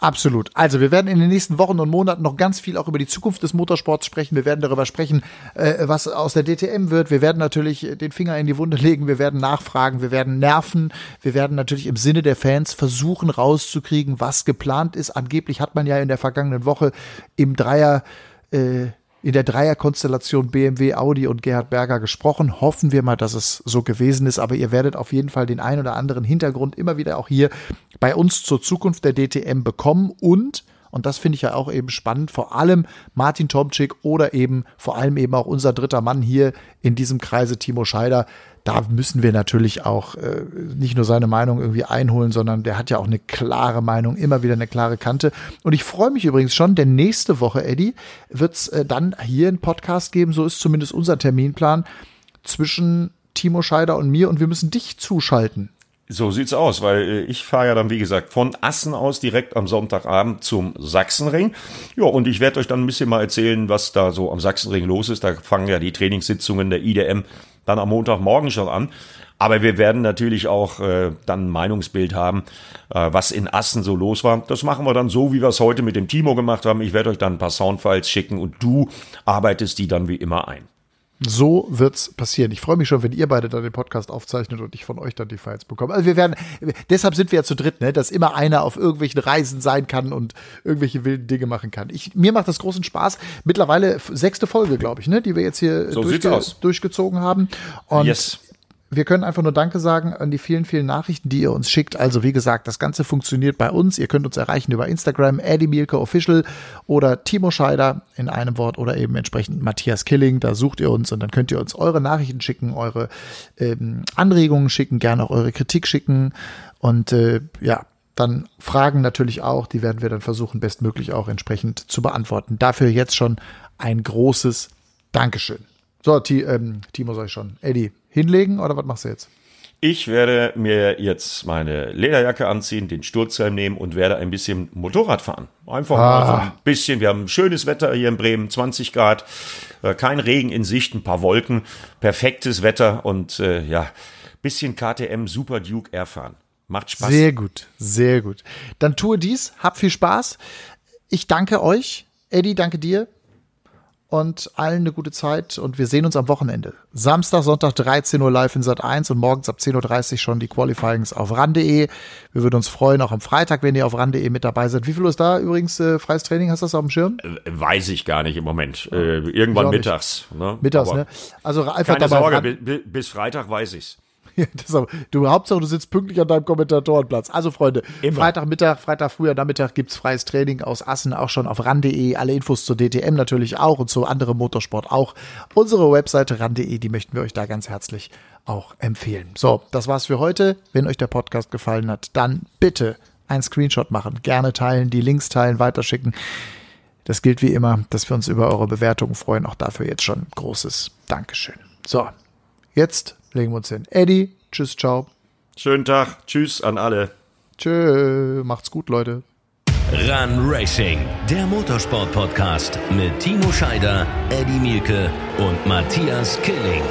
Absolut. Also wir werden in den nächsten Wochen und Monaten noch ganz viel auch über die Zukunft des Motorsports sprechen. Wir werden darüber sprechen, äh, was aus der DTM wird. Wir werden natürlich den Finger in die Wunde legen. Wir werden nachfragen. Wir werden nerven. Wir werden natürlich im Sinne der Fans versuchen rauszukriegen, was geplant ist. Angeblich hat man ja in der vergangenen Woche im Dreier äh, in der Dreierkonstellation BMW, Audi und Gerhard Berger gesprochen. Hoffen wir mal, dass es so gewesen ist. Aber ihr werdet auf jeden Fall den ein oder anderen Hintergrund immer wieder auch hier bei uns zur Zukunft der DTM bekommen und und das finde ich ja auch eben spannend, vor allem Martin Tomczyk oder eben vor allem eben auch unser dritter Mann hier in diesem Kreise, Timo Scheider. Da müssen wir natürlich auch äh, nicht nur seine Meinung irgendwie einholen, sondern der hat ja auch eine klare Meinung, immer wieder eine klare Kante. Und ich freue mich übrigens schon, denn nächste Woche, Eddie, wird es äh, dann hier einen Podcast geben, so ist zumindest unser Terminplan, zwischen Timo Scheider und mir und wir müssen dich zuschalten. So sieht's aus, weil äh, ich fahre ja dann, wie gesagt, von Assen aus direkt am Sonntagabend zum Sachsenring. Ja, und ich werde euch dann ein bisschen mal erzählen, was da so am Sachsenring los ist. Da fangen ja die Trainingssitzungen der IDM dann am Montagmorgen schon an. Aber wir werden natürlich auch äh, dann ein Meinungsbild haben, äh, was in Assen so los war. Das machen wir dann so, wie wir es heute mit dem Timo gemacht haben. Ich werde euch dann ein paar Soundfiles schicken und du arbeitest die dann wie immer ein. So wird's passieren. Ich freue mich schon, wenn ihr beide dann den Podcast aufzeichnet und ich von euch dann die Files bekomme. Also wir werden, deshalb sind wir ja zu dritt, ne, dass immer einer auf irgendwelchen Reisen sein kann und irgendwelche wilden Dinge machen kann. Ich, mir macht das großen Spaß. Mittlerweile sechste Folge, glaube ich, ne, die wir jetzt hier So durchge durchgezogen haben. Und Yes. Wir können einfach nur Danke sagen an die vielen, vielen Nachrichten, die ihr uns schickt. Also wie gesagt, das Ganze funktioniert bei uns. Ihr könnt uns erreichen über Instagram, Eddie Mielke Official oder Timo Scheider in einem Wort oder eben entsprechend Matthias Killing. Da sucht ihr uns und dann könnt ihr uns eure Nachrichten schicken, eure ähm, Anregungen schicken, gerne auch eure Kritik schicken. Und äh, ja, dann Fragen natürlich auch, die werden wir dann versuchen, bestmöglich auch entsprechend zu beantworten. Dafür jetzt schon ein großes Dankeschön. So, T ähm, Timo sag ich schon. Eddie, hinlegen oder was machst du jetzt? Ich werde mir jetzt meine Lederjacke anziehen, den Sturzhelm nehmen und werde ein bisschen Motorrad fahren. Einfach ah. mal so ein bisschen. Wir haben schönes Wetter hier in Bremen, 20 Grad, äh, kein Regen in Sicht, ein paar Wolken, perfektes Wetter und äh, ja, bisschen KTM Super Duke Air fahren. Macht Spaß. Sehr gut, sehr gut. Dann tue dies, hab viel Spaß. Ich danke euch. Eddie, danke dir und allen eine gute Zeit und wir sehen uns am Wochenende. Samstag, Sonntag 13 Uhr live in Sat 1 und morgens ab 10.30 Uhr schon die Qualifyings auf ran.de. Wir würden uns freuen, auch am Freitag, wenn ihr auf ran.de mit dabei seid. Wie viel ist da übrigens äh, freies Training? Hast du das auf dem Schirm? Äh, weiß ich gar nicht im Moment. Äh, irgendwann mittags. Ne? Mittags, Aber ne? Also einfach keine dabei. Sorge, bis Freitag weiß ich's. du, Hauptsache, du sitzt pünktlich an deinem Kommentatorenplatz. Also, Freunde, Immer. Freitagmittag, Freitag früher Nachmittag gibt's freies Training aus Assen, auch schon auf ran.de. Alle Infos zur DTM natürlich auch und zu anderem Motorsport auch. Unsere Webseite ran.de, die möchten wir euch da ganz herzlich auch empfehlen. So, das war's für heute. Wenn euch der Podcast gefallen hat, dann bitte einen Screenshot machen, gerne teilen, die Links teilen, weiterschicken. Das gilt wie immer, dass wir uns über eure Bewertungen freuen. Auch dafür jetzt schon großes Dankeschön. So, jetzt legen wir uns hin. Eddie, tschüss, ciao. Schönen Tag, tschüss an alle. Tschö, macht's gut, Leute. Run Racing, der Motorsport-Podcast mit Timo Scheider, Eddie Mielke und Matthias Killing.